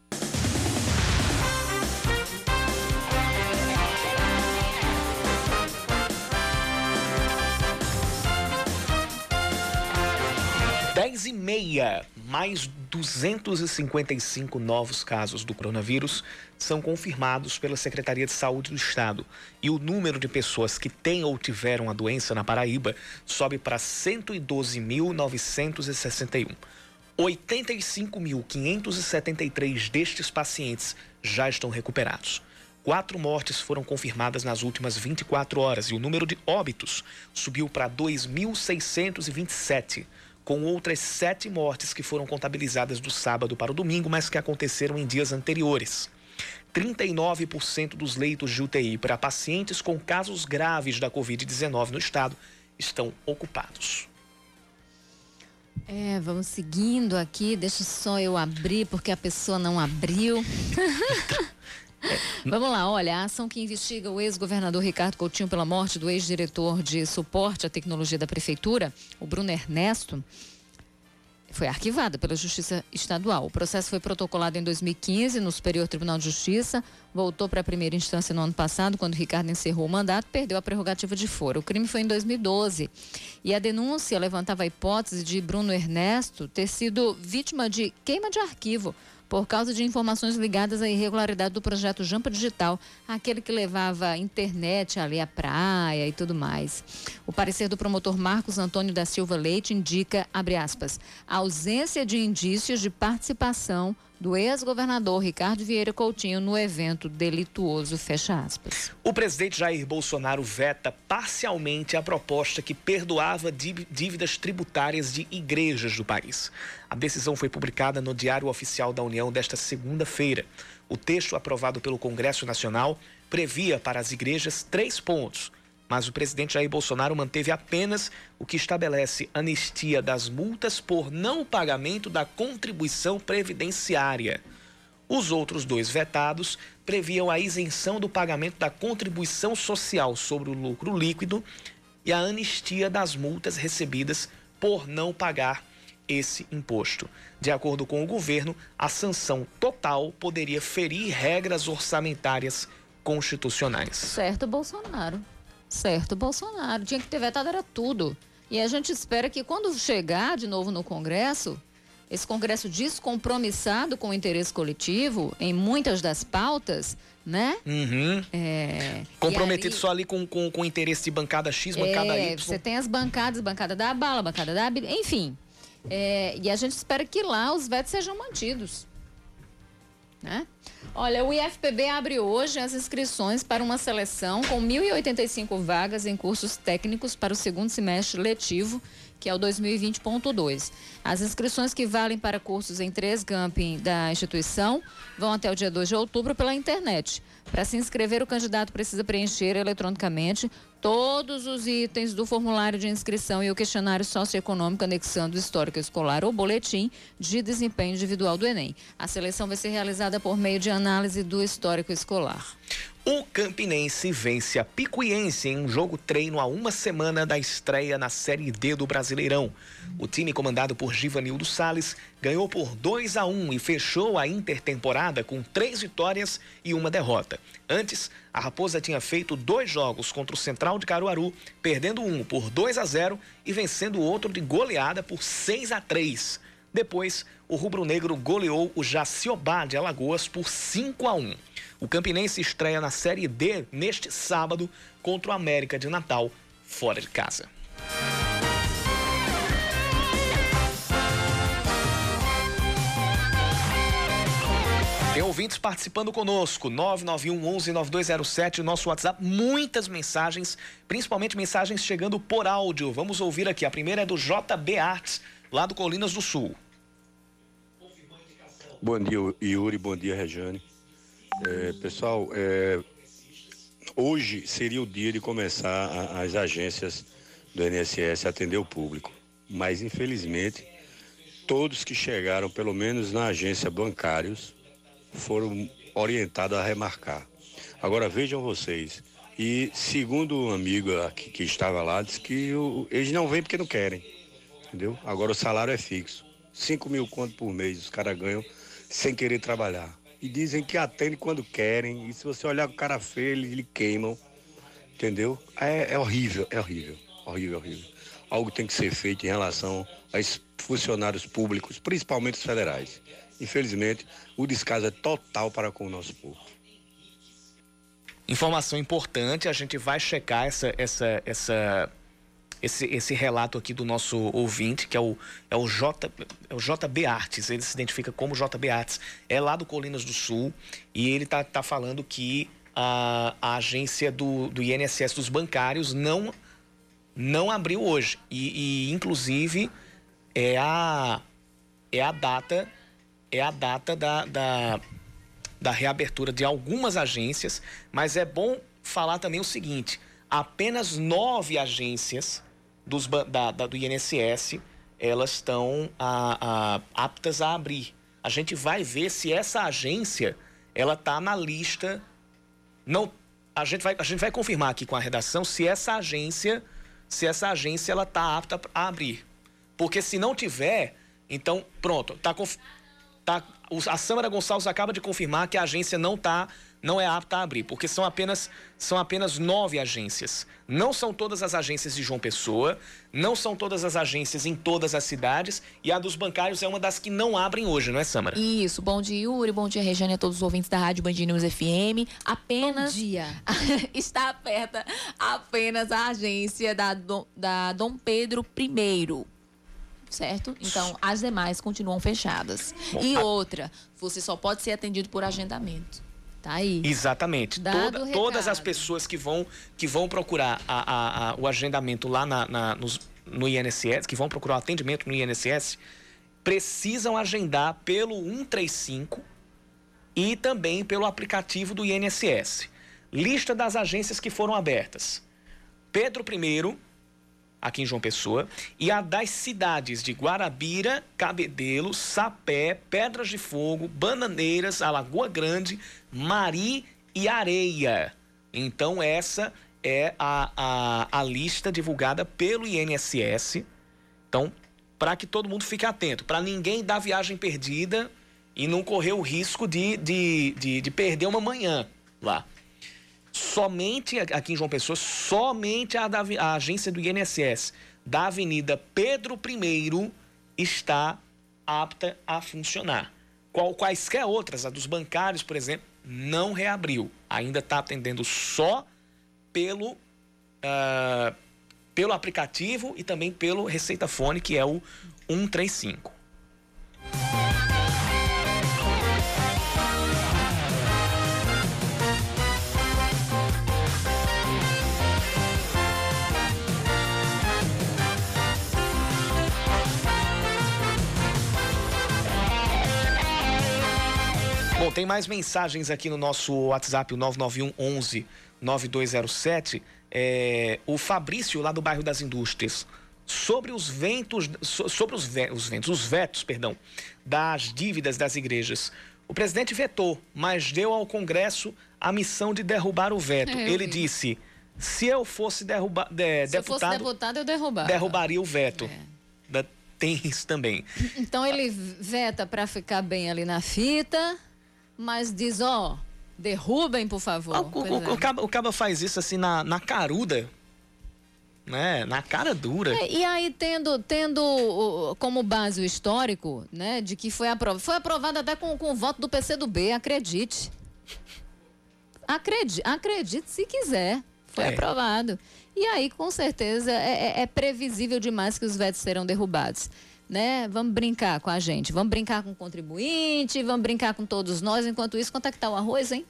S2: Dez e meia, mais 255 novos casos do coronavírus são confirmados pela Secretaria de Saúde do Estado. E o número de pessoas que têm ou tiveram a doença na Paraíba sobe para 112.961. 85.573 destes pacientes já estão recuperados. Quatro mortes foram confirmadas nas últimas 24 horas e o número de óbitos subiu para 2.627 com outras sete mortes que foram contabilizadas do sábado para o domingo, mas que aconteceram em dias anteriores. 39% dos leitos de UTI para pacientes com casos graves da Covid-19 no estado estão ocupados.
S3: É, vamos seguindo aqui. Deixa só eu abrir, porque a pessoa não abriu. Vamos lá, olha, a ação que investiga o ex-governador Ricardo Coutinho pela morte do ex-diretor de suporte à tecnologia da prefeitura, o Bruno Ernesto, foi arquivada pela Justiça Estadual. O processo foi protocolado em 2015 no Superior Tribunal de Justiça, voltou para a primeira instância no ano passado, quando Ricardo encerrou o mandato, perdeu a prerrogativa de foro. O crime foi em 2012 e a denúncia levantava a hipótese de Bruno Ernesto ter sido vítima de queima de arquivo por causa de informações ligadas à irregularidade do projeto Jampa Digital, aquele que levava internet ali à praia e tudo mais. O parecer do promotor Marcos Antônio da Silva Leite indica, abre aspas, a ausência de indícios de participação do ex-governador Ricardo Vieira Coutinho no evento delituoso, fecha aspas.
S2: O presidente Jair Bolsonaro veta parcialmente a proposta que perdoava dívidas tributárias de igrejas do país. A decisão foi publicada no Diário Oficial da União desta segunda-feira. O texto aprovado pelo Congresso Nacional previa para as igrejas três pontos mas o presidente Jair Bolsonaro manteve apenas o que estabelece anistia das multas por não pagamento da contribuição previdenciária. Os outros dois vetados previam a isenção do pagamento da contribuição social sobre o lucro líquido e a anistia das multas recebidas por não pagar esse imposto. De acordo com o governo, a sanção total poderia ferir regras orçamentárias constitucionais.
S3: Certo, Bolsonaro. Certo, Bolsonaro. Tinha que ter vetado era tudo. E a gente espera que quando chegar de novo no Congresso, esse Congresso descompromissado com o interesse coletivo em muitas das pautas, né?
S2: Uhum. É, Comprometido só ali com, com, com interesse de bancada X, bancada é,
S3: Y. Você tem as bancadas, bancada da bala, bancada da... Enfim. É, e a gente espera que lá os vetos sejam mantidos. Né? Olha, o IFPB abre hoje as inscrições para uma seleção com 1.085 vagas em cursos técnicos para o segundo semestre letivo, que é o 2020.2. As inscrições que valem para cursos em três camping da instituição vão até o dia 2 de outubro pela internet. Para se inscrever, o candidato precisa preencher eletronicamente todos os itens do formulário de inscrição e o questionário socioeconômico anexando o histórico escolar ou boletim de desempenho individual do Enem. A seleção vai ser realizada por meio de análise do histórico escolar.
S2: O Campinense vence a Picuiense em um jogo treino a uma semana da estreia na Série D do Brasileirão. O time comandado por Givanildo Sales ganhou por 2 a 1 e fechou a intertemporada com três vitórias e uma derrota. Antes, a Raposa tinha feito dois jogos contra o Central de Caruaru, perdendo um por 2 a 0 e vencendo o outro de goleada por 6 a 3. Depois, o rubro-negro goleou o Jaciobá de Alagoas por 5 a 1. O Campinense estreia na Série D neste sábado contra o América de Natal, fora de casa. Tem ouvintes participando conosco, 991 11 9207, nosso WhatsApp, muitas mensagens, principalmente mensagens chegando por áudio. Vamos ouvir aqui. A primeira é do JB Arts, lá do Colinas do Sul.
S10: Bom dia, Yuri, bom dia, Rejane. É, pessoal, é, hoje seria o dia de começar a, as agências do INSS a atender o público. Mas, infelizmente, todos que chegaram, pelo menos na agência bancários, foram orientados a remarcar. Agora vejam vocês, e segundo um amigo aqui, que estava lá, disse que o, eles não vêm porque não querem, entendeu? Agora o salário é fixo. 5 mil conto por mês os caras ganham sem querer trabalhar. E dizem que atendem quando querem, e se você olhar com cara feio, eles lhe queimam, entendeu? É, é horrível, é horrível, horrível, horrível. Algo tem que ser feito em relação aos funcionários públicos, principalmente os federais. Infelizmente, o descaso é total para com o nosso povo.
S2: Informação importante, a gente vai checar essa, essa, essa, esse, esse relato aqui do nosso ouvinte, que é o, é o, J, é o JB Artes, ele se identifica como JB Artes, é lá do Colinas do Sul, e ele está tá falando que a, a agência do, do INSS dos bancários não, não abriu hoje. E, e inclusive, é a, é a data é a data da, da, da reabertura de algumas agências, mas é bom falar também o seguinte: apenas nove agências dos, da, da, do INSS elas estão a, a, aptas a abrir. A gente vai ver se essa agência ela está na lista. Não, a gente vai a gente vai confirmar aqui com a redação se essa agência se essa agência ela está apta a abrir. Porque se não tiver, então pronto, está tá, a Sâmara Gonçalves acaba de confirmar que a agência não tá, não é apta a abrir, porque são apenas, são apenas nove agências. Não são todas as agências de João Pessoa, não são todas as agências em todas as cidades, e a dos bancários é uma das que não abrem hoje, não é, Sâmara?
S11: Isso. Bom dia, Yuri. Bom dia, Regiane, a todos os ouvintes da Rádio Band News FM. Apenas.
S3: Bom dia.
S11: está aberta apenas a agência da, da Dom Pedro I certo? Então, as demais continuam fechadas. Bom, e a... outra, você só pode ser atendido por agendamento. Tá aí.
S2: Exatamente. Toda, todas as pessoas que vão, que vão procurar a, a, a, o agendamento lá na, na, nos, no INSS, que vão procurar o atendimento no INSS, precisam agendar pelo 135 e também pelo aplicativo do INSS. Lista das agências que foram abertas. Pedro I, aqui em João Pessoa, e a das cidades de Guarabira, Cabedelo, Sapé, Pedras de Fogo, Bananeiras, Alagoa Grande, Mari e Areia. Então, essa é a, a, a lista divulgada pelo INSS. Então, para que todo mundo fique atento, para ninguém dar viagem perdida e não correr o risco de, de, de, de perder uma manhã lá somente aqui em João Pessoa, somente a, da, a agência do INSS da Avenida Pedro I está apta a funcionar. Qual, quaisquer outras, a dos bancários, por exemplo, não reabriu. Ainda está atendendo só pelo, uh, pelo aplicativo e também pelo Receita Fone, que é o 135. Bom, tem mais mensagens aqui no nosso WhatsApp, o 991 11 9207. É, o Fabrício, lá do bairro das Indústrias, sobre os ventos, sobre os, os ventos, os vetos, perdão, das dívidas das igrejas. O presidente vetou, mas deu ao Congresso a missão de derrubar o veto. É, Ele vi. disse: se eu fosse derrubar, de,
S3: se
S2: deputado,
S3: eu fosse deputado, eu derrubava.
S2: derrubaria o veto. É. Tem isso também.
S3: Então ele veta para ficar bem ali na fita mas diz, ó, derrubem, por favor. Ah,
S2: o, o, é. o, caba, o Caba faz isso assim na, na caruda. Né? Na cara dura.
S3: É, e aí, tendo, tendo como base o histórico, né, de que foi aprovado. Foi aprovado até com, com o voto do PCdoB, acredite. Acredite, acredite se quiser. Foi é. aprovado. E aí, com certeza, é, é, é previsível demais que os vetos serão derrubados né? Vamos brincar com a gente, vamos brincar com o contribuinte, vamos brincar com todos nós. Enquanto isso, quanto é que tá o arroz, hein?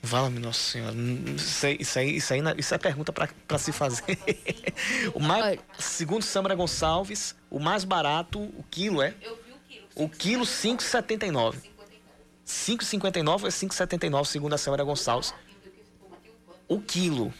S2: Vala-me, Nossa Senhora. Isso aí, isso aí, isso aí, isso é pergunta para se fazer. o mais, segundo Samara Gonçalves, o mais barato, o quilo é? Eu vi o quilo. O quilo 5,79. 5,59 é 5,79, segundo a Samara Gonçalves. o quilo.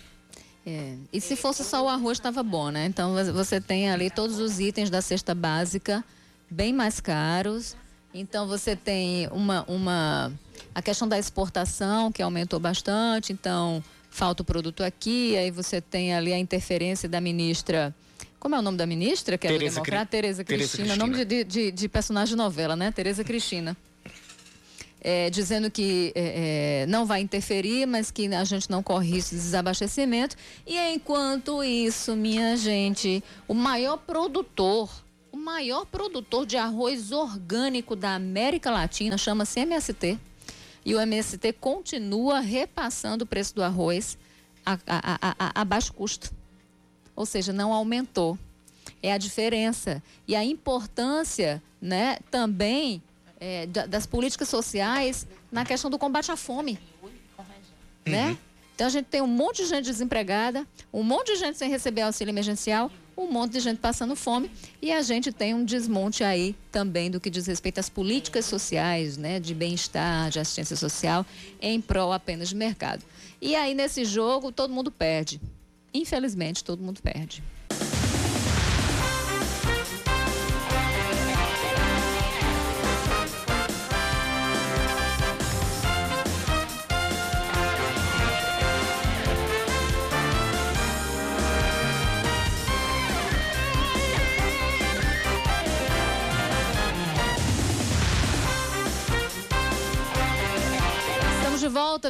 S3: É. E se fosse só o arroz, estava bom, né? Então você tem ali todos os itens da cesta básica bem mais caros. Então você tem uma, uma a questão da exportação que aumentou bastante. Então falta o produto aqui. Aí você tem ali a interferência da ministra. Como é o nome da ministra? Que é
S2: Tereza
S3: democrata?
S2: Cri-
S3: Tereza
S2: Tereza
S3: Cristina. Nome
S2: Cristina.
S3: de, de, de personagem de novela, né? Tereza Cristina. É, dizendo que é, é, não vai interferir, mas que a gente não corre risco de desabastecimento. E enquanto isso, minha gente, o maior produtor, o maior produtor de arroz orgânico da América Latina chama-se MST. E o MST continua repassando o preço do arroz a, a, a, a, baixo custo. Ou seja, não aumentou. É a diferença. E a importância né, também é, da- das políticas sociais na questão do combate à fome. Né? Então a gente tem um monte de gente desempregada, um monte de gente sem receber auxílio emergencial, um monte de gente passando fome e a gente tem um desmonte aí também do que diz respeito às políticas sociais, né, de bem-estar, de assistência social, em prol apenas de mercado. E aí nesse jogo todo mundo perde. Infelizmente todo mundo perde.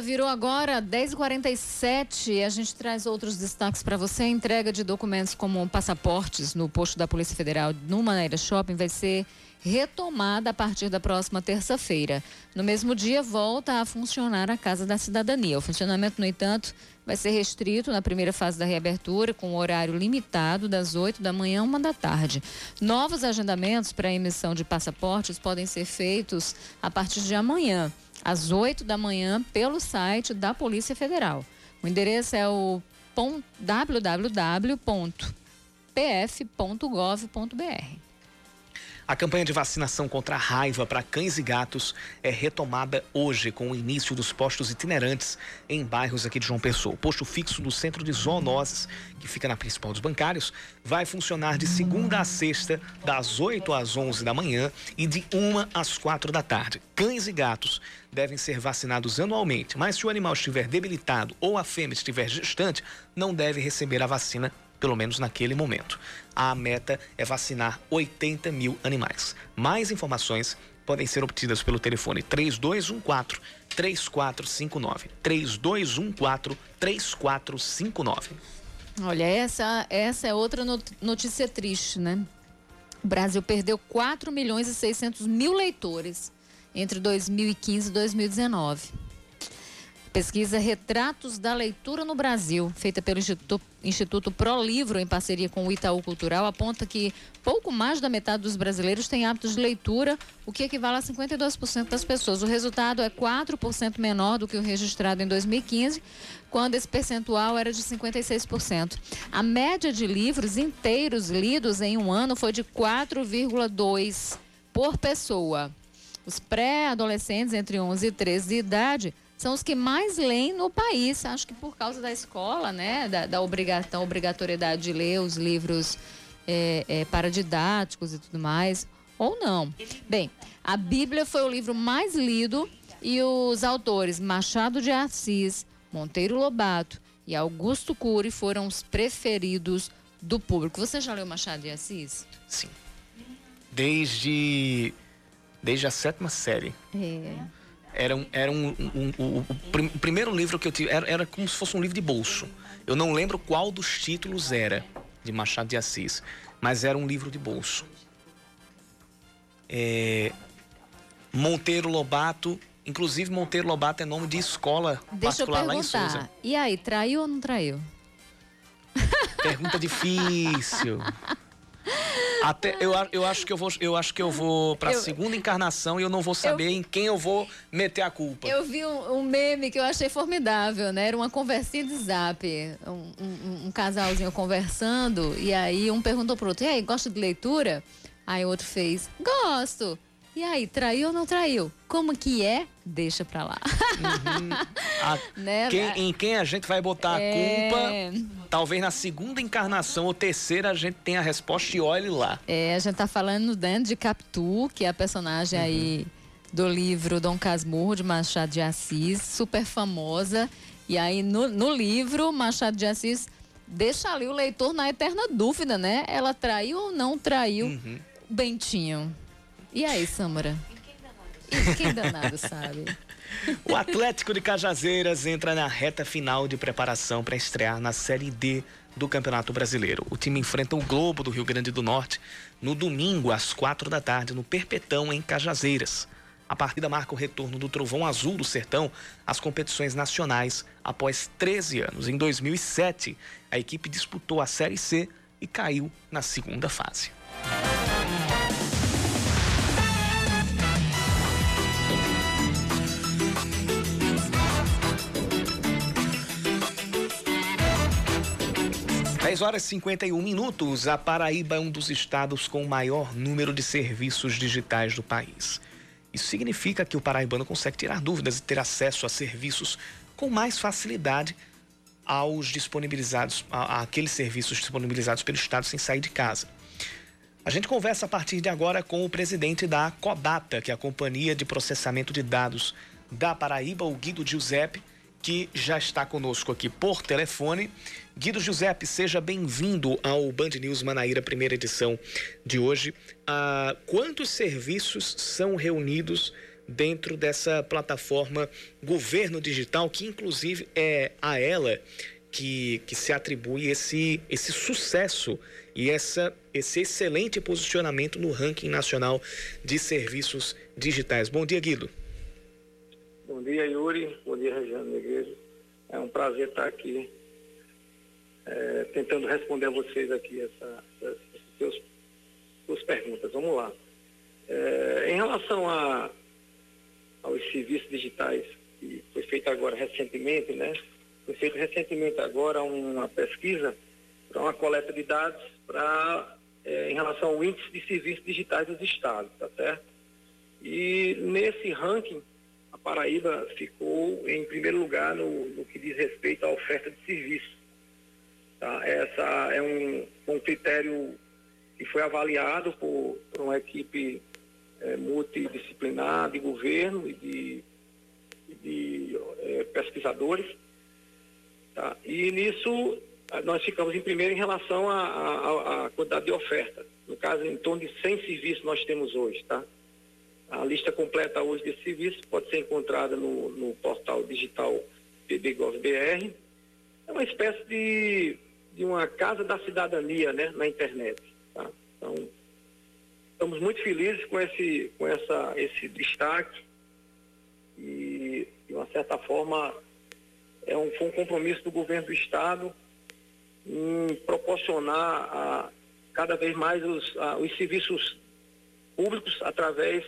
S3: Virou agora 10h47. A gente traz outros destaques para você. A entrega de documentos como passaportes no posto da Polícia Federal no Maneira Shopping vai ser retomada a partir da próxima terça-feira. No mesmo dia, volta a funcionar a Casa da Cidadania. O funcionamento, no entanto, vai ser restrito na primeira fase da reabertura, com horário limitado das 8 da manhã a 1 da tarde. Novos agendamentos para emissão de passaportes podem ser feitos a partir de amanhã às 8 da manhã pelo site da Polícia Federal. O endereço é o www.pf.gov.br.
S2: A campanha de vacinação contra a raiva para cães e gatos é retomada hoje com o início dos postos itinerantes em bairros aqui de João Pessoa. O posto fixo do Centro de Zoonoses, que fica na principal dos bancários, vai funcionar de segunda a sexta, das 8 às 11 da manhã e de 1 às 4 da tarde. Cães e gatos devem ser vacinados anualmente, mas se o animal estiver debilitado ou a fêmea estiver gestante, não deve receber a vacina pelo menos naquele momento. A meta é vacinar 80 mil animais. Mais informações podem ser obtidas pelo telefone 3214 3459. 3214 3459.
S3: Olha, essa, essa é outra not- notícia triste, né? O Brasil perdeu 4 milhões e 600 mil leitores entre 2015 e 2019. Pesquisa Retratos da Leitura no Brasil, feita pelo Instituto, Instituto Pro Livro, em parceria com o Itaú Cultural, aponta que pouco mais da metade dos brasileiros tem hábitos de leitura, o que equivale a 52% das pessoas. O resultado é 4% menor do que o registrado em 2015, quando esse percentual era de 56%. A média de livros inteiros lidos em um ano foi de 4,2 por pessoa. Os pré-adolescentes entre 11 e 13 de idade são os que mais leem no país. Acho que por causa da escola, né? Da, da obriga- da obrigatoriedade de ler os livros é, é, paradidáticos e tudo mais. Ou não. Bem, a Bíblia foi o livro mais lido e os autores Machado de Assis, Monteiro Lobato e Augusto Cury foram os preferidos do público. Você já leu Machado de Assis?
S2: Sim. Desde. Desde a sétima série.
S3: É.
S2: Era, um, era um, um- um- o, prim- o primeiro livro que eu tive. Era, era como se fosse um livro de bolso. Eu não lembro qual dos títulos era de Machado de Assis, mas era um livro de bolso. É, Monteiro Lobato. Inclusive, Monteiro Lobato é nome de escola
S3: Deixa
S2: particular lá em
S3: perguntar.
S2: Souza.
S3: E aí, traiu ou não traiu?
S2: Pergunta difícil. Até, eu, eu acho que eu vou, eu acho que eu vou para a
S3: Eu-
S2: segunda encarnação e eu não vou saber em quem eu vou meter a culpa.
S3: Eu vi um, um meme que eu achei formidável, né? Era uma conversinha de zap. Um, um- um casalzinho conversando, e aí um perguntou pro outro: E aí, gosta de leitura? Aí o outro fez: Gosto. E aí, traiu ou não traiu? Como que é? Deixa pra lá.
S2: Uhum.
S3: Né?
S2: quem- em quem a gente vai botar
S3: É.
S2: a culpa? Talvez na segunda encarnação ou terceira a gente tenha a resposta e olhe lá.
S3: É, a gente tá falando né, de Capitu, que é a personagem aí do livro Dom Casmurro, de Machado de Assis, super famosa. E aí, no, no livro, Machado de Assis deixa ali o leitor na eterna dúvida, né? Ela traiu ou não traiu
S2: Uhum.
S3: Bentinho. E aí, Samara? E quem danado sabe?
S2: O Atlético de Cajazeiras entra na reta final de preparação para estrear na Série D do Campeonato Brasileiro. O time enfrenta o Globo do Rio Grande do Norte no domingo, às quatro da tarde, no Perpetão, em Cajazeiras. A partida marca o retorno do Trovão Azul do Sertão às competições nacionais após 13 anos. Em 2007, a equipe disputou a Série C e caiu na segunda fase. Dez horas e 51 minutos. A Paraíba é um dos estados com o maior número de serviços digitais do país. Isso significa que o paraibano consegue tirar dúvidas e ter acesso a serviços com mais facilidade aos disponibilizados, àqueles serviços disponibilizados pelo Estado sem sair de casa. A gente conversa a partir de agora com o presidente da Codata, que é a Companhia de Processamento de Dados da Paraíba, o Guido Giuseppe, que já está conosco aqui por telefone. Guido Giuseppe, seja bem-vindo ao Band News Manaíra, primeira edição de hoje. Ah, quantos serviços são reunidos dentro dessa plataforma Governo Digital, que inclusive é a ela que, que se atribui esse, esse sucesso e essa, esse excelente posicionamento no ranking nacional de serviços digitais. Bom dia, Guido.
S12: Bom dia, Yuri. Bom dia, Regiane Negreiro. É um prazer estar aqui é, tentando responder a vocês aqui essa, essas suas perguntas. Vamos lá. É, em relação a, aos serviços digitais, que foi feito agora recentemente, né? Foi feito recentemente agora uma pesquisa para uma coleta de dados para é, em relação ao índice de serviços digitais dos estados, tá certo? E nesse ranking Paraíba ficou em primeiro lugar no, no que diz respeito à oferta de serviço. Tá? Essa é um, um critério que foi avaliado por, por uma equipe eh, multidisciplinar de governo e de, de eh, pesquisadores. Tá? E nisso nós ficamos em primeiro em relação à quantidade de oferta. No caso, em torno de 100 serviços nós temos hoje. Tá? A lista completa hoje desse serviço pode ser encontrada no, no portal digital PBGovBR. É uma espécie de, de uma casa da cidadania né, na internet. Tá? Então, estamos muito felizes com esse, com essa, esse destaque e, de uma certa forma, é um, foi um compromisso do governo do Estado em proporcionar a, cada vez mais os, a- os serviços públicos através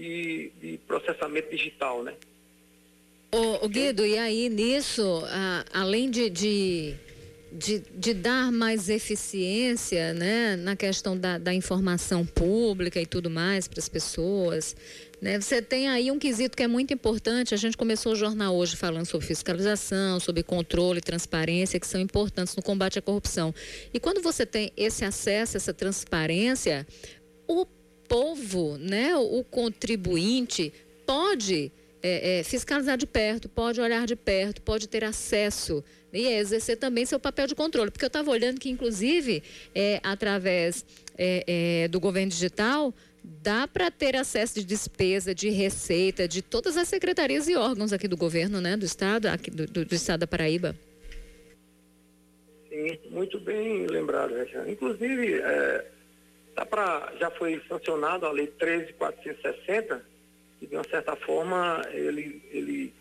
S12: de, de processamento digital, né?
S3: Ô, ô, Guido, e aí nisso, a- além de, de, de, de dar mais eficiência né, na questão da, da informação pública e tudo mais para as pessoas, né, você tem aí um quesito que é muito importante. A gente começou o jornal hoje falando sobre fiscalização, sobre controle e transparência, que são importantes no combate à corrupção. E quando você tem esse acesso, essa transparência, o povo, né, o contribuinte, pode é, é, fiscalizar de perto, pode olhar de perto, pode ter acesso e exercer também seu papel de controle. Porque eu estava olhando que, inclusive, é, através é, é, do governo digital, dá para ter acesso de despesa, de receita, de todas as secretarias e órgãos aqui do governo, né, do estado, aqui do, do, do estado da Paraíba.
S12: Sim, muito bem lembrado, Regiane. Inclusive, é, tá já foi sancionado a Lei 13.460, que de uma certa forma ele, ele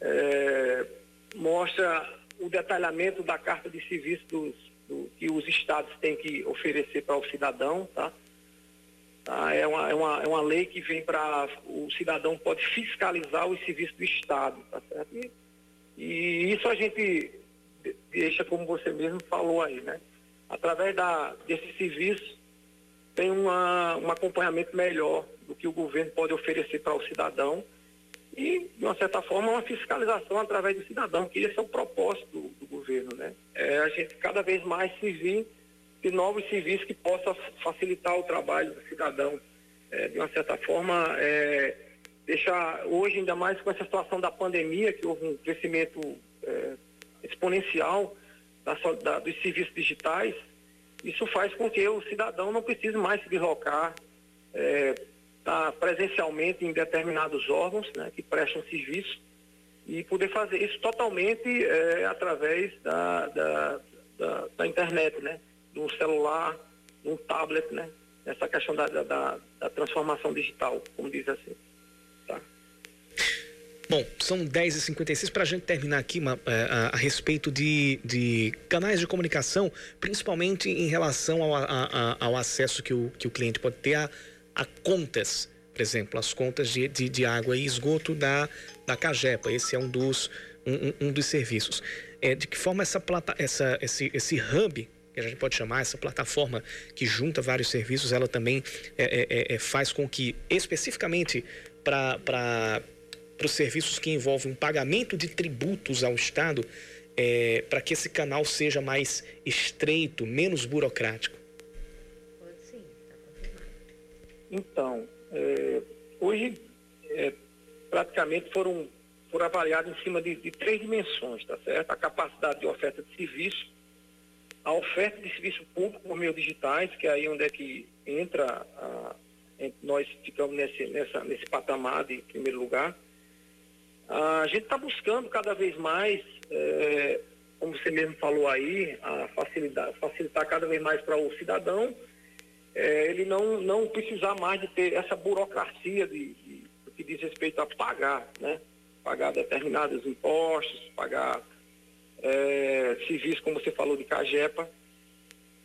S12: é, mostra o detalhamento da carta de serviço dos, do, que os estados têm que oferecer para o cidadão, tá? Tá? É, uma, é, uma, é uma lei que vem para o cidadão pode fiscalizar os serviços do Estado, tá certo? E, e isso a gente de- deixa, como você mesmo falou aí, né? Através da, desse serviço, tem uma, um acompanhamento melhor do que o governo pode oferecer para o cidadão e, de uma certa forma, uma fiscalização através do cidadão, que esse é o propósito do, do governo, né? É a gente cada vez mais servir de novos serviços que possam facilitar o trabalho do cidadão. É, de uma certa forma, é, deixar hoje, ainda mais com essa situação da pandemia, que houve um crescimento é, exponencial da, da, dos serviços digitais, isso faz com que o cidadão não precise mais se deslocar, é, tá presencialmente em determinados órgãos né, que prestam serviço e poder fazer isso totalmente é, através da, da, da, da, internet, né, de um celular, de um tablet, né, essa questão da, da, da transformação digital, como diz assim.
S2: Bom, são 10h56 para a gente terminar aqui uma, a, é, a, a, respeito de, de canais de comunicação, principalmente em relação ao, a, ao acesso que o, que o cliente pode ter a, a contas, por exemplo, as contas de, de, de, água e esgoto da, da Cagepa. Esse é um dos, um, um dos serviços. É, de que forma essa, plata, essa esse, esse hub que a gente pode chamar essa plataforma que junta vários serviços, ela também é, é, é faz com que especificamente para para os serviços que envolvem um pagamento de tributos ao Estado, é, para que esse canal seja mais estreito, menos burocrático?
S12: Pode sim, está Então, é, hoje é, praticamente foram, foram avaliados em cima de, de, três dimensões, tá certo? A capacidade de oferta de serviço, a oferta de serviço público por meio digitais, que é aí onde é que entra, a, nós ficamos nesse, nessa, nesse patamar de primeiro lugar, a gente está buscando cada vez mais, é, como você mesmo falou aí, a facilitar, facilitar cada vez mais para o cidadão, é, ele não, não precisar mais de ter essa burocracia de, de, do que diz respeito a pagar, né? Pagar determinados impostos, pagar é, civis, como você falou, de Cagepa.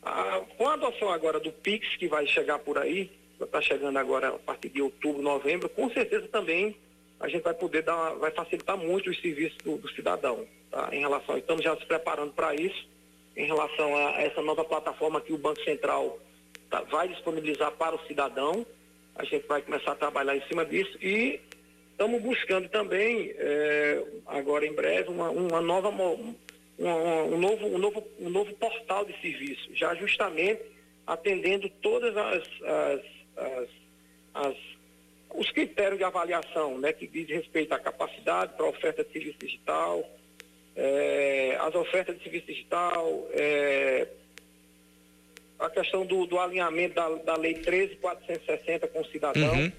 S12: A, com a adoção agora do PIX, que vai chegar por aí, está chegando agora a partir de outubro, novembro, com certeza também a gente vai poder dar, vai facilitar muito os serviços do, do cidadão, tá? Em relação, estamos já se preparando para isso, em relação a essa nova plataforma que o Banco Central tá, vai disponibilizar para o cidadão. A gente vai começar a trabalhar em cima disso e estamos buscando também, é, agora em breve, uma, uma nova, um, novo, um, novo, um novo portal de serviço, já justamente atendendo todas as, as, as, as os critérios de avaliação, né, que diz respeito à capacidade para a oferta de serviço digital, é, as ofertas de serviço digital, é, a questão do, do alinhamento da, da Lei 13.460 com o cidadão. Uhum.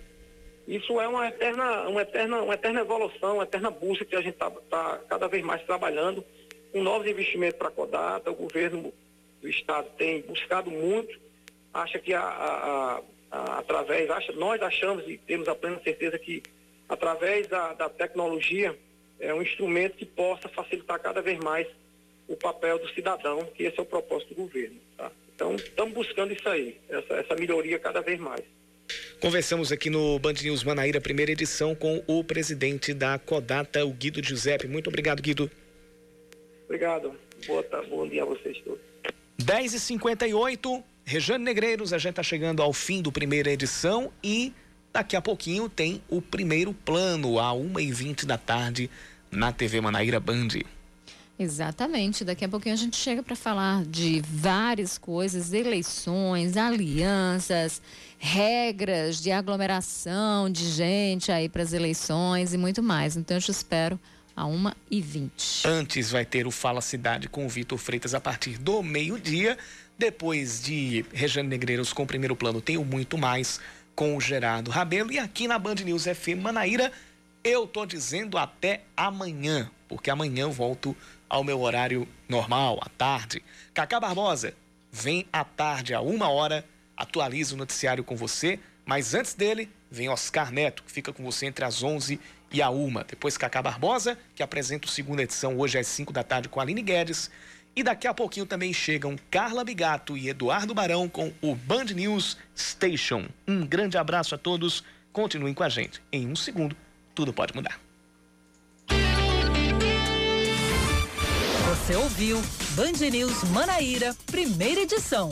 S12: Isso é uma eterna, uma, eterna, uma eterna evolução, uma eterna busca que a gente está tá cada vez mais trabalhando com novos investimentos para a Codata. O governo do Estado tem buscado muito, acha que a, a, a através, nós achamos e temos a plena certeza que através da, da tecnologia é um instrumento que possa facilitar cada vez mais o papel do cidadão, que esse é o propósito do governo. Tá? Então, estamos buscando isso aí, essa, essa melhoria cada vez mais.
S2: Conversamos aqui no Band News Manaíra, primeira edição, com o presidente da Codata, o Guido Giuseppe. Muito obrigado, Guido.
S12: Obrigado. Boa, bom dia a vocês todos.
S2: 10h58. Rejane Negreiros, a gente está chegando ao fim do primeira edição e daqui a pouquinho tem o primeiro plano, a 1h20 da tarde, na TV Manaíra Band.
S3: Exatamente. Daqui a pouquinho a gente chega para falar de várias coisas, eleições, alianças, regras de aglomeração de gente aí para as eleições e muito mais. Então eu te espero a 1h20.
S2: Antes vai ter o Fala Cidade com o Vitor Freitas a partir do meio-dia. Depois de Regiane Negreiros com o primeiro plano, tenho muito mais com o Gerardo Rabelo. E aqui na Band News FM Manaíra, eu tô dizendo até amanhã, porque amanhã eu volto ao meu horário normal, à tarde. Cacá Barbosa, vem à tarde, a uma hora, atualiza o noticiário com você. Mas antes dele, vem Oscar Neto, que fica com você entre as 11 e a uma. Depois Cacá Barbosa, que apresenta a segunda edição hoje às 5 da tarde com a Aline Guedes. E daqui a pouquinho também chegam Carla Bigato e Eduardo Barão com o Band News Station. Um grande abraço a todos. Continuem com a gente. Em um segundo, tudo pode mudar.
S1: Você ouviu Band News Manaíra, primeira edição.